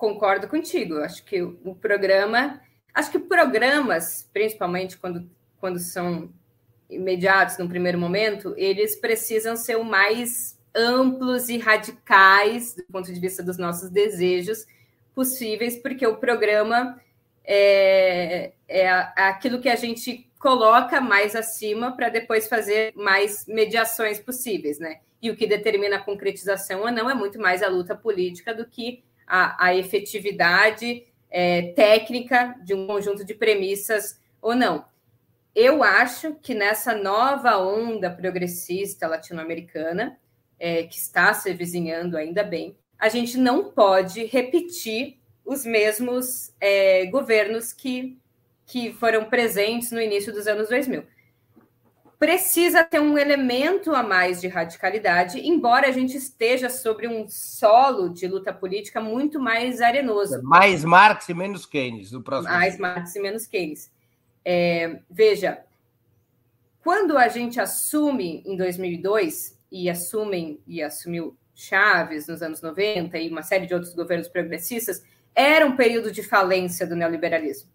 concordo contigo. Acho que o programa, acho que programas, principalmente quando, quando são imediatos no primeiro momento, eles precisam ser o mais amplos e radicais do ponto de vista dos nossos desejos possíveis, porque o programa é, é aquilo que a gente coloca mais acima para depois fazer mais mediações possíveis, né? E o que determina a concretização ou não é muito mais a luta política do que a, a efetividade é, técnica de um conjunto de premissas ou não. Eu acho que nessa nova onda progressista latino-americana, é, que está se vizinhando ainda bem, a gente não pode repetir os mesmos é, governos que, que foram presentes no início dos anos 2000 precisa ter um elemento a mais de radicalidade, embora a gente esteja sobre um solo de luta política muito mais arenoso. Mais Marx e menos Keynes no próximo. Mais Marx e menos Keynes. É, veja, quando a gente assume em 2002 e assumem e assumiu Chaves nos anos 90 e uma série de outros governos progressistas, era um período de falência do neoliberalismo.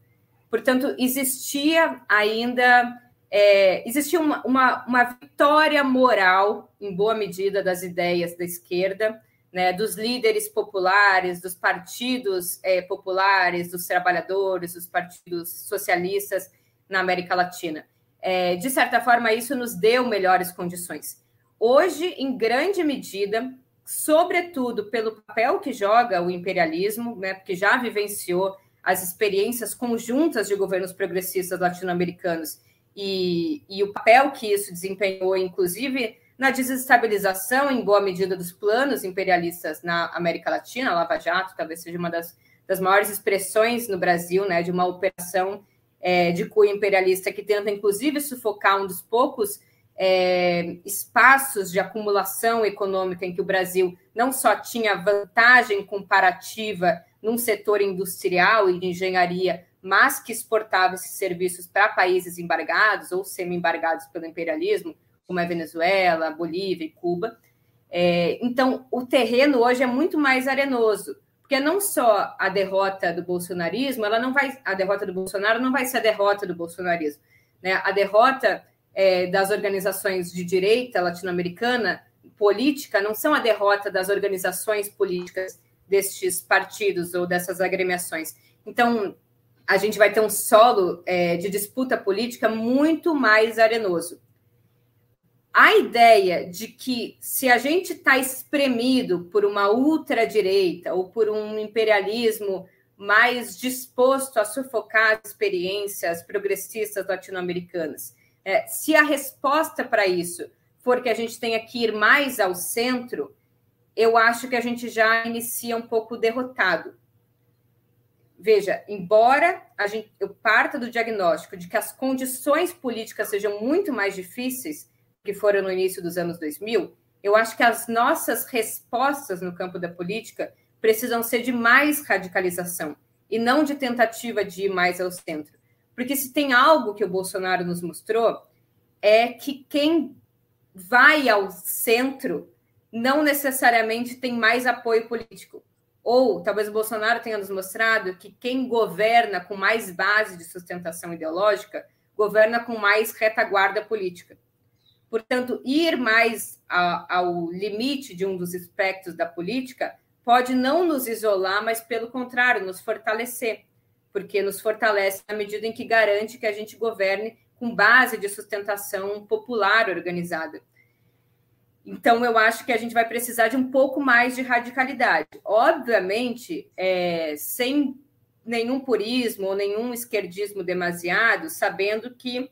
Portanto, existia ainda é, existia uma, uma, uma, vitória moral, em boa medida, das ideias da esquerda, né, dos líderes populares, dos partidos é, populares, dos trabalhadores, dos partidos socialistas na América Latina. é, de certa forma, isso nos deu melhores condições. Hoje, em grande medida, sobretudo pelo papel que joga o imperialismo, né, porque já vivenciou as experiências conjuntas de governos progressistas latino-americanos e, e o papel que isso desempenhou, inclusive na desestabilização, em boa medida, dos planos imperialistas na América Latina, a Lava Jato talvez seja uma das, das maiores expressões no Brasil, né, de uma operação é, de cunho imperialista que tenta, inclusive, sufocar um dos poucos é, espaços de acumulação econômica em que o Brasil não só tinha vantagem comparativa num setor industrial e de engenharia, mas que exportava esses serviços para países embargados ou semi-embargados pelo imperialismo, como a Venezuela, Bolívia e Cuba. É, então, o terreno hoje é muito mais arenoso, porque não só a derrota do bolsonarismo, ela não vai, a derrota do Bolsonaro não vai ser a derrota do bolsonarismo, né? A derrota é, das organizações de direita latino-americana política não são a derrota das organizações políticas destes partidos ou dessas agremiações. Então, a gente vai ter um solo é, de disputa política muito mais arenoso. A ideia de que se a gente está espremido por uma ultradireita ou por um imperialismo mais disposto a sufocar as experiências progressistas latino-americanas, é, se a resposta para isso for que a gente tenha que ir mais ao centro, eu acho que a gente já inicia um pouco derrotado. Veja, embora a gente, eu parta do diagnóstico de que as condições políticas sejam muito mais difíceis que foram no início dos anos 2000, eu acho que as nossas respostas no campo da política precisam ser de mais radicalização e não de tentativa de ir mais ao centro. Porque se tem algo que o Bolsonaro nos mostrou, é que quem vai ao centro não necessariamente tem mais apoio político. Ou talvez o Bolsonaro tenha nos mostrado que quem governa com mais base de sustentação ideológica governa com mais retaguarda política. Portanto, ir mais a, ao limite de um dos aspectos da política pode não nos isolar, mas, pelo contrário, nos fortalecer porque nos fortalece na medida em que garante que a gente governe com base de sustentação popular organizada. Então, eu acho que a gente vai precisar de um pouco mais de radicalidade. Obviamente, é, sem nenhum purismo ou nenhum esquerdismo demasiado, sabendo que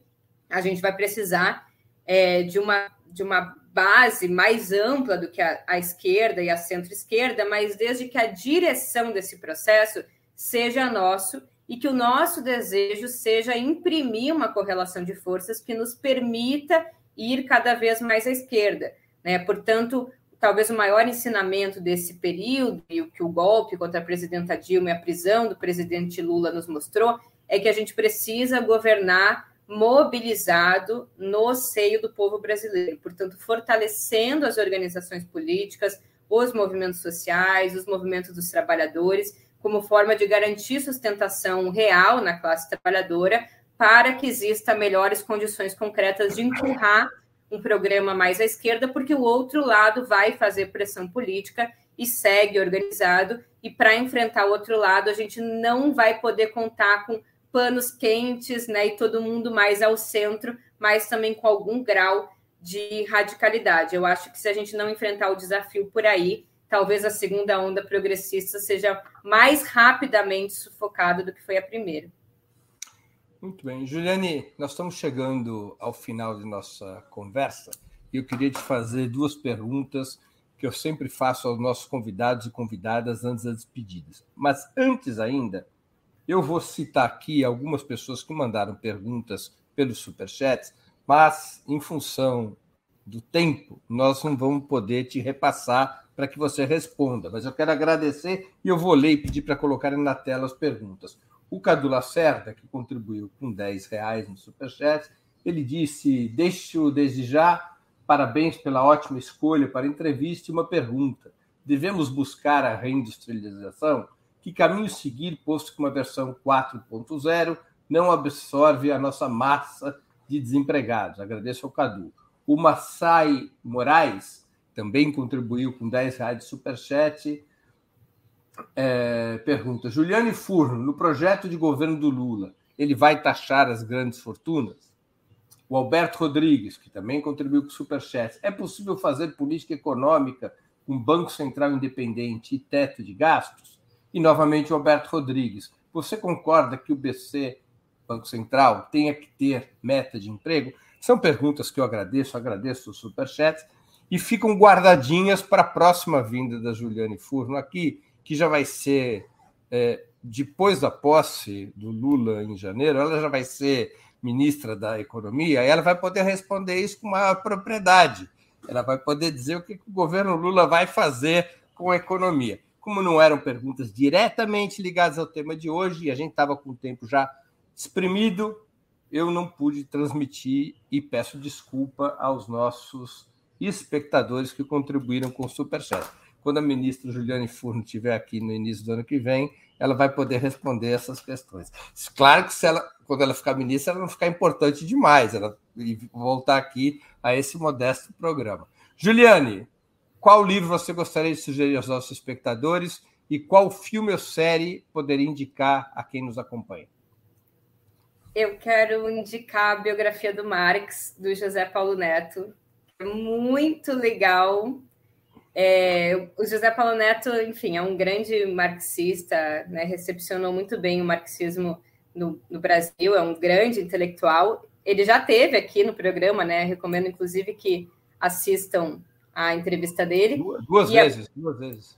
a gente vai precisar é, de, uma, de uma base mais ampla do que a, a esquerda e a centro-esquerda, mas desde que a direção desse processo seja nosso e que o nosso desejo seja imprimir uma correlação de forças que nos permita ir cada vez mais à esquerda. Né? Portanto, talvez o maior ensinamento desse período, e o que o golpe contra a presidenta Dilma e a prisão do presidente Lula nos mostrou, é que a gente precisa governar mobilizado no seio do povo brasileiro, portanto, fortalecendo as organizações políticas, os movimentos sociais, os movimentos dos trabalhadores, como forma de garantir sustentação real na classe trabalhadora para que exista melhores condições concretas de empurrar um programa mais à esquerda, porque o outro lado vai fazer pressão política e segue organizado, e para enfrentar o outro lado, a gente não vai poder contar com panos quentes, né, e todo mundo mais ao centro, mas também com algum grau de radicalidade. Eu acho que se a gente não enfrentar o desafio por aí, talvez a segunda onda progressista seja mais rapidamente sufocada do que foi a primeira. Muito bem. Juliane, nós estamos chegando ao final de nossa conversa e eu queria te fazer duas perguntas que eu sempre faço aos nossos convidados e convidadas antes das despedidas. Mas antes ainda, eu vou citar aqui algumas pessoas que mandaram perguntas pelos superchats, mas em função do tempo, nós não vamos poder te repassar para que você responda. Mas eu quero agradecer e eu vou ler e pedir para colocarem na tela as perguntas. O Cadu Lacerda, que contribuiu com 10 reais no Superchat, ele disse: Deixo desde já parabéns pela ótima escolha para entrevista e uma pergunta. Devemos buscar a reindustrialização? Que caminho seguir, posto que uma versão 4.0 não absorve a nossa massa de desempregados? Agradeço ao Cadu. O Massai Moraes também contribuiu com 10 reais de superchat. É, pergunta: Juliane Furno, no projeto de governo do Lula, ele vai taxar as grandes fortunas? O Alberto Rodrigues, que também contribuiu com o Superchat. É possível fazer política econômica com Banco Central independente e teto de gastos? E novamente o Alberto Rodrigues. Você concorda que o BC, Banco Central, tenha que ter meta de emprego? São perguntas que eu agradeço, agradeço o Superchat e ficam guardadinhas para a próxima vinda da Juliane Furno aqui, que já vai ser é, depois da posse do Lula em janeiro, ela já vai ser ministra da Economia, e ela vai poder responder isso com maior propriedade. Ela vai poder dizer o que o governo Lula vai fazer com a economia. Como não eram perguntas diretamente ligadas ao tema de hoje, e a gente estava com o tempo já exprimido, eu não pude transmitir e peço desculpa aos nossos espectadores que contribuíram com o Superchat. Quando a ministra Juliane Furno estiver aqui no início do ano que vem, ela vai poder responder essas questões. Claro que se ela, quando ela ficar ministra, ela não ficar importante demais, ela voltar aqui a esse modesto programa. Juliane, qual livro você gostaria de sugerir aos nossos espectadores e qual filme ou série poderia indicar a quem nos acompanha? Eu quero indicar a biografia do Marx, do José Paulo Neto. É muito legal. É, o José Paulo Neto, enfim, é um grande marxista, né, recepcionou muito bem o marxismo no, no, Brasil, é um grande intelectual. Ele já teve aqui no programa, né? Recomendo, inclusive, que assistam a entrevista dele. Duas, duas vezes, a... duas vezes.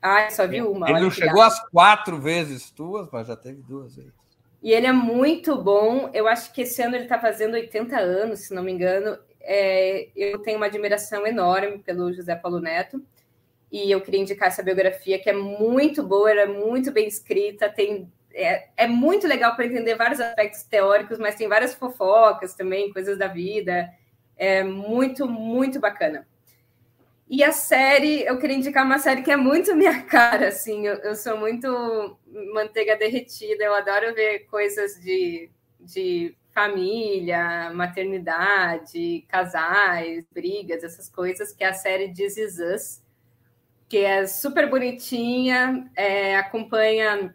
Ah, só viu uma. Ele não chegou às quatro vezes tuas, mas já teve duas vezes. E ele é muito bom. Eu acho que esse ano ele está fazendo 80 anos, se não me engano. É, eu tenho uma admiração enorme pelo José Paulo Neto e eu queria indicar essa biografia que é muito boa, ela é muito bem escrita, tem é, é muito legal para entender vários aspectos teóricos, mas tem várias fofocas também, coisas da vida. É muito, muito bacana. E a série, eu queria indicar uma série que é muito minha cara, assim, eu, eu sou muito manteiga derretida, eu adoro ver coisas de, de família, maternidade, casais, brigas, essas coisas, que é a série This Is Us, que é super bonitinha, é, acompanha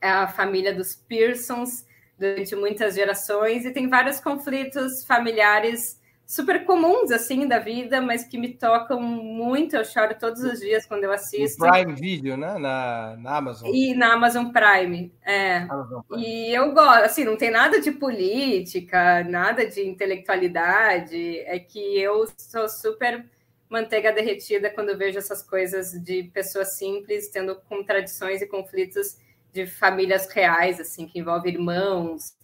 a família dos Pearsons durante muitas gerações e tem vários conflitos familiares super comuns assim da vida, mas que me tocam muito. Eu choro todos os dias quando eu assisto. No Prime Video, né? Na, na Amazon. E na Amazon Prime, é. Amazon Prime. E eu gosto, assim, não tem nada de política, nada de intelectualidade. É que eu sou super manteiga derretida quando vejo essas coisas de pessoas simples tendo contradições e conflitos de famílias reais, assim, que envolve irmãos,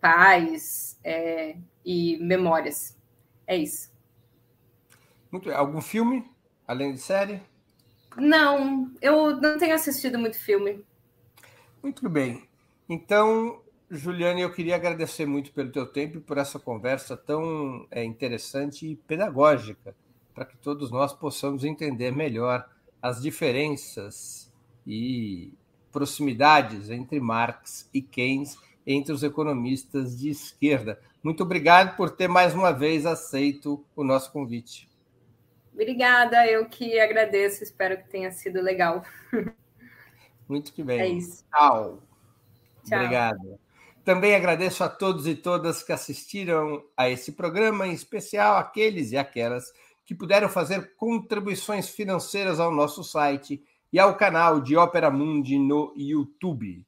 pais é, e memórias. É isso. Muito Algum filme, além de série? Não, eu não tenho assistido muito filme. Muito bem. Então, Juliane, eu queria agradecer muito pelo teu tempo e por essa conversa tão é, interessante e pedagógica, para que todos nós possamos entender melhor as diferenças e proximidades entre Marx e Keynes entre os economistas de esquerda. Muito obrigado por ter mais uma vez aceito o nosso convite. Obrigada, eu que agradeço, espero que tenha sido legal. Muito que bem. É isso. Tchau. Tchau. Obrigado. Também agradeço a todos e todas que assistiram a esse programa, em especial aqueles e aquelas que puderam fazer contribuições financeiras ao nosso site e ao canal de Ópera Mundi no YouTube.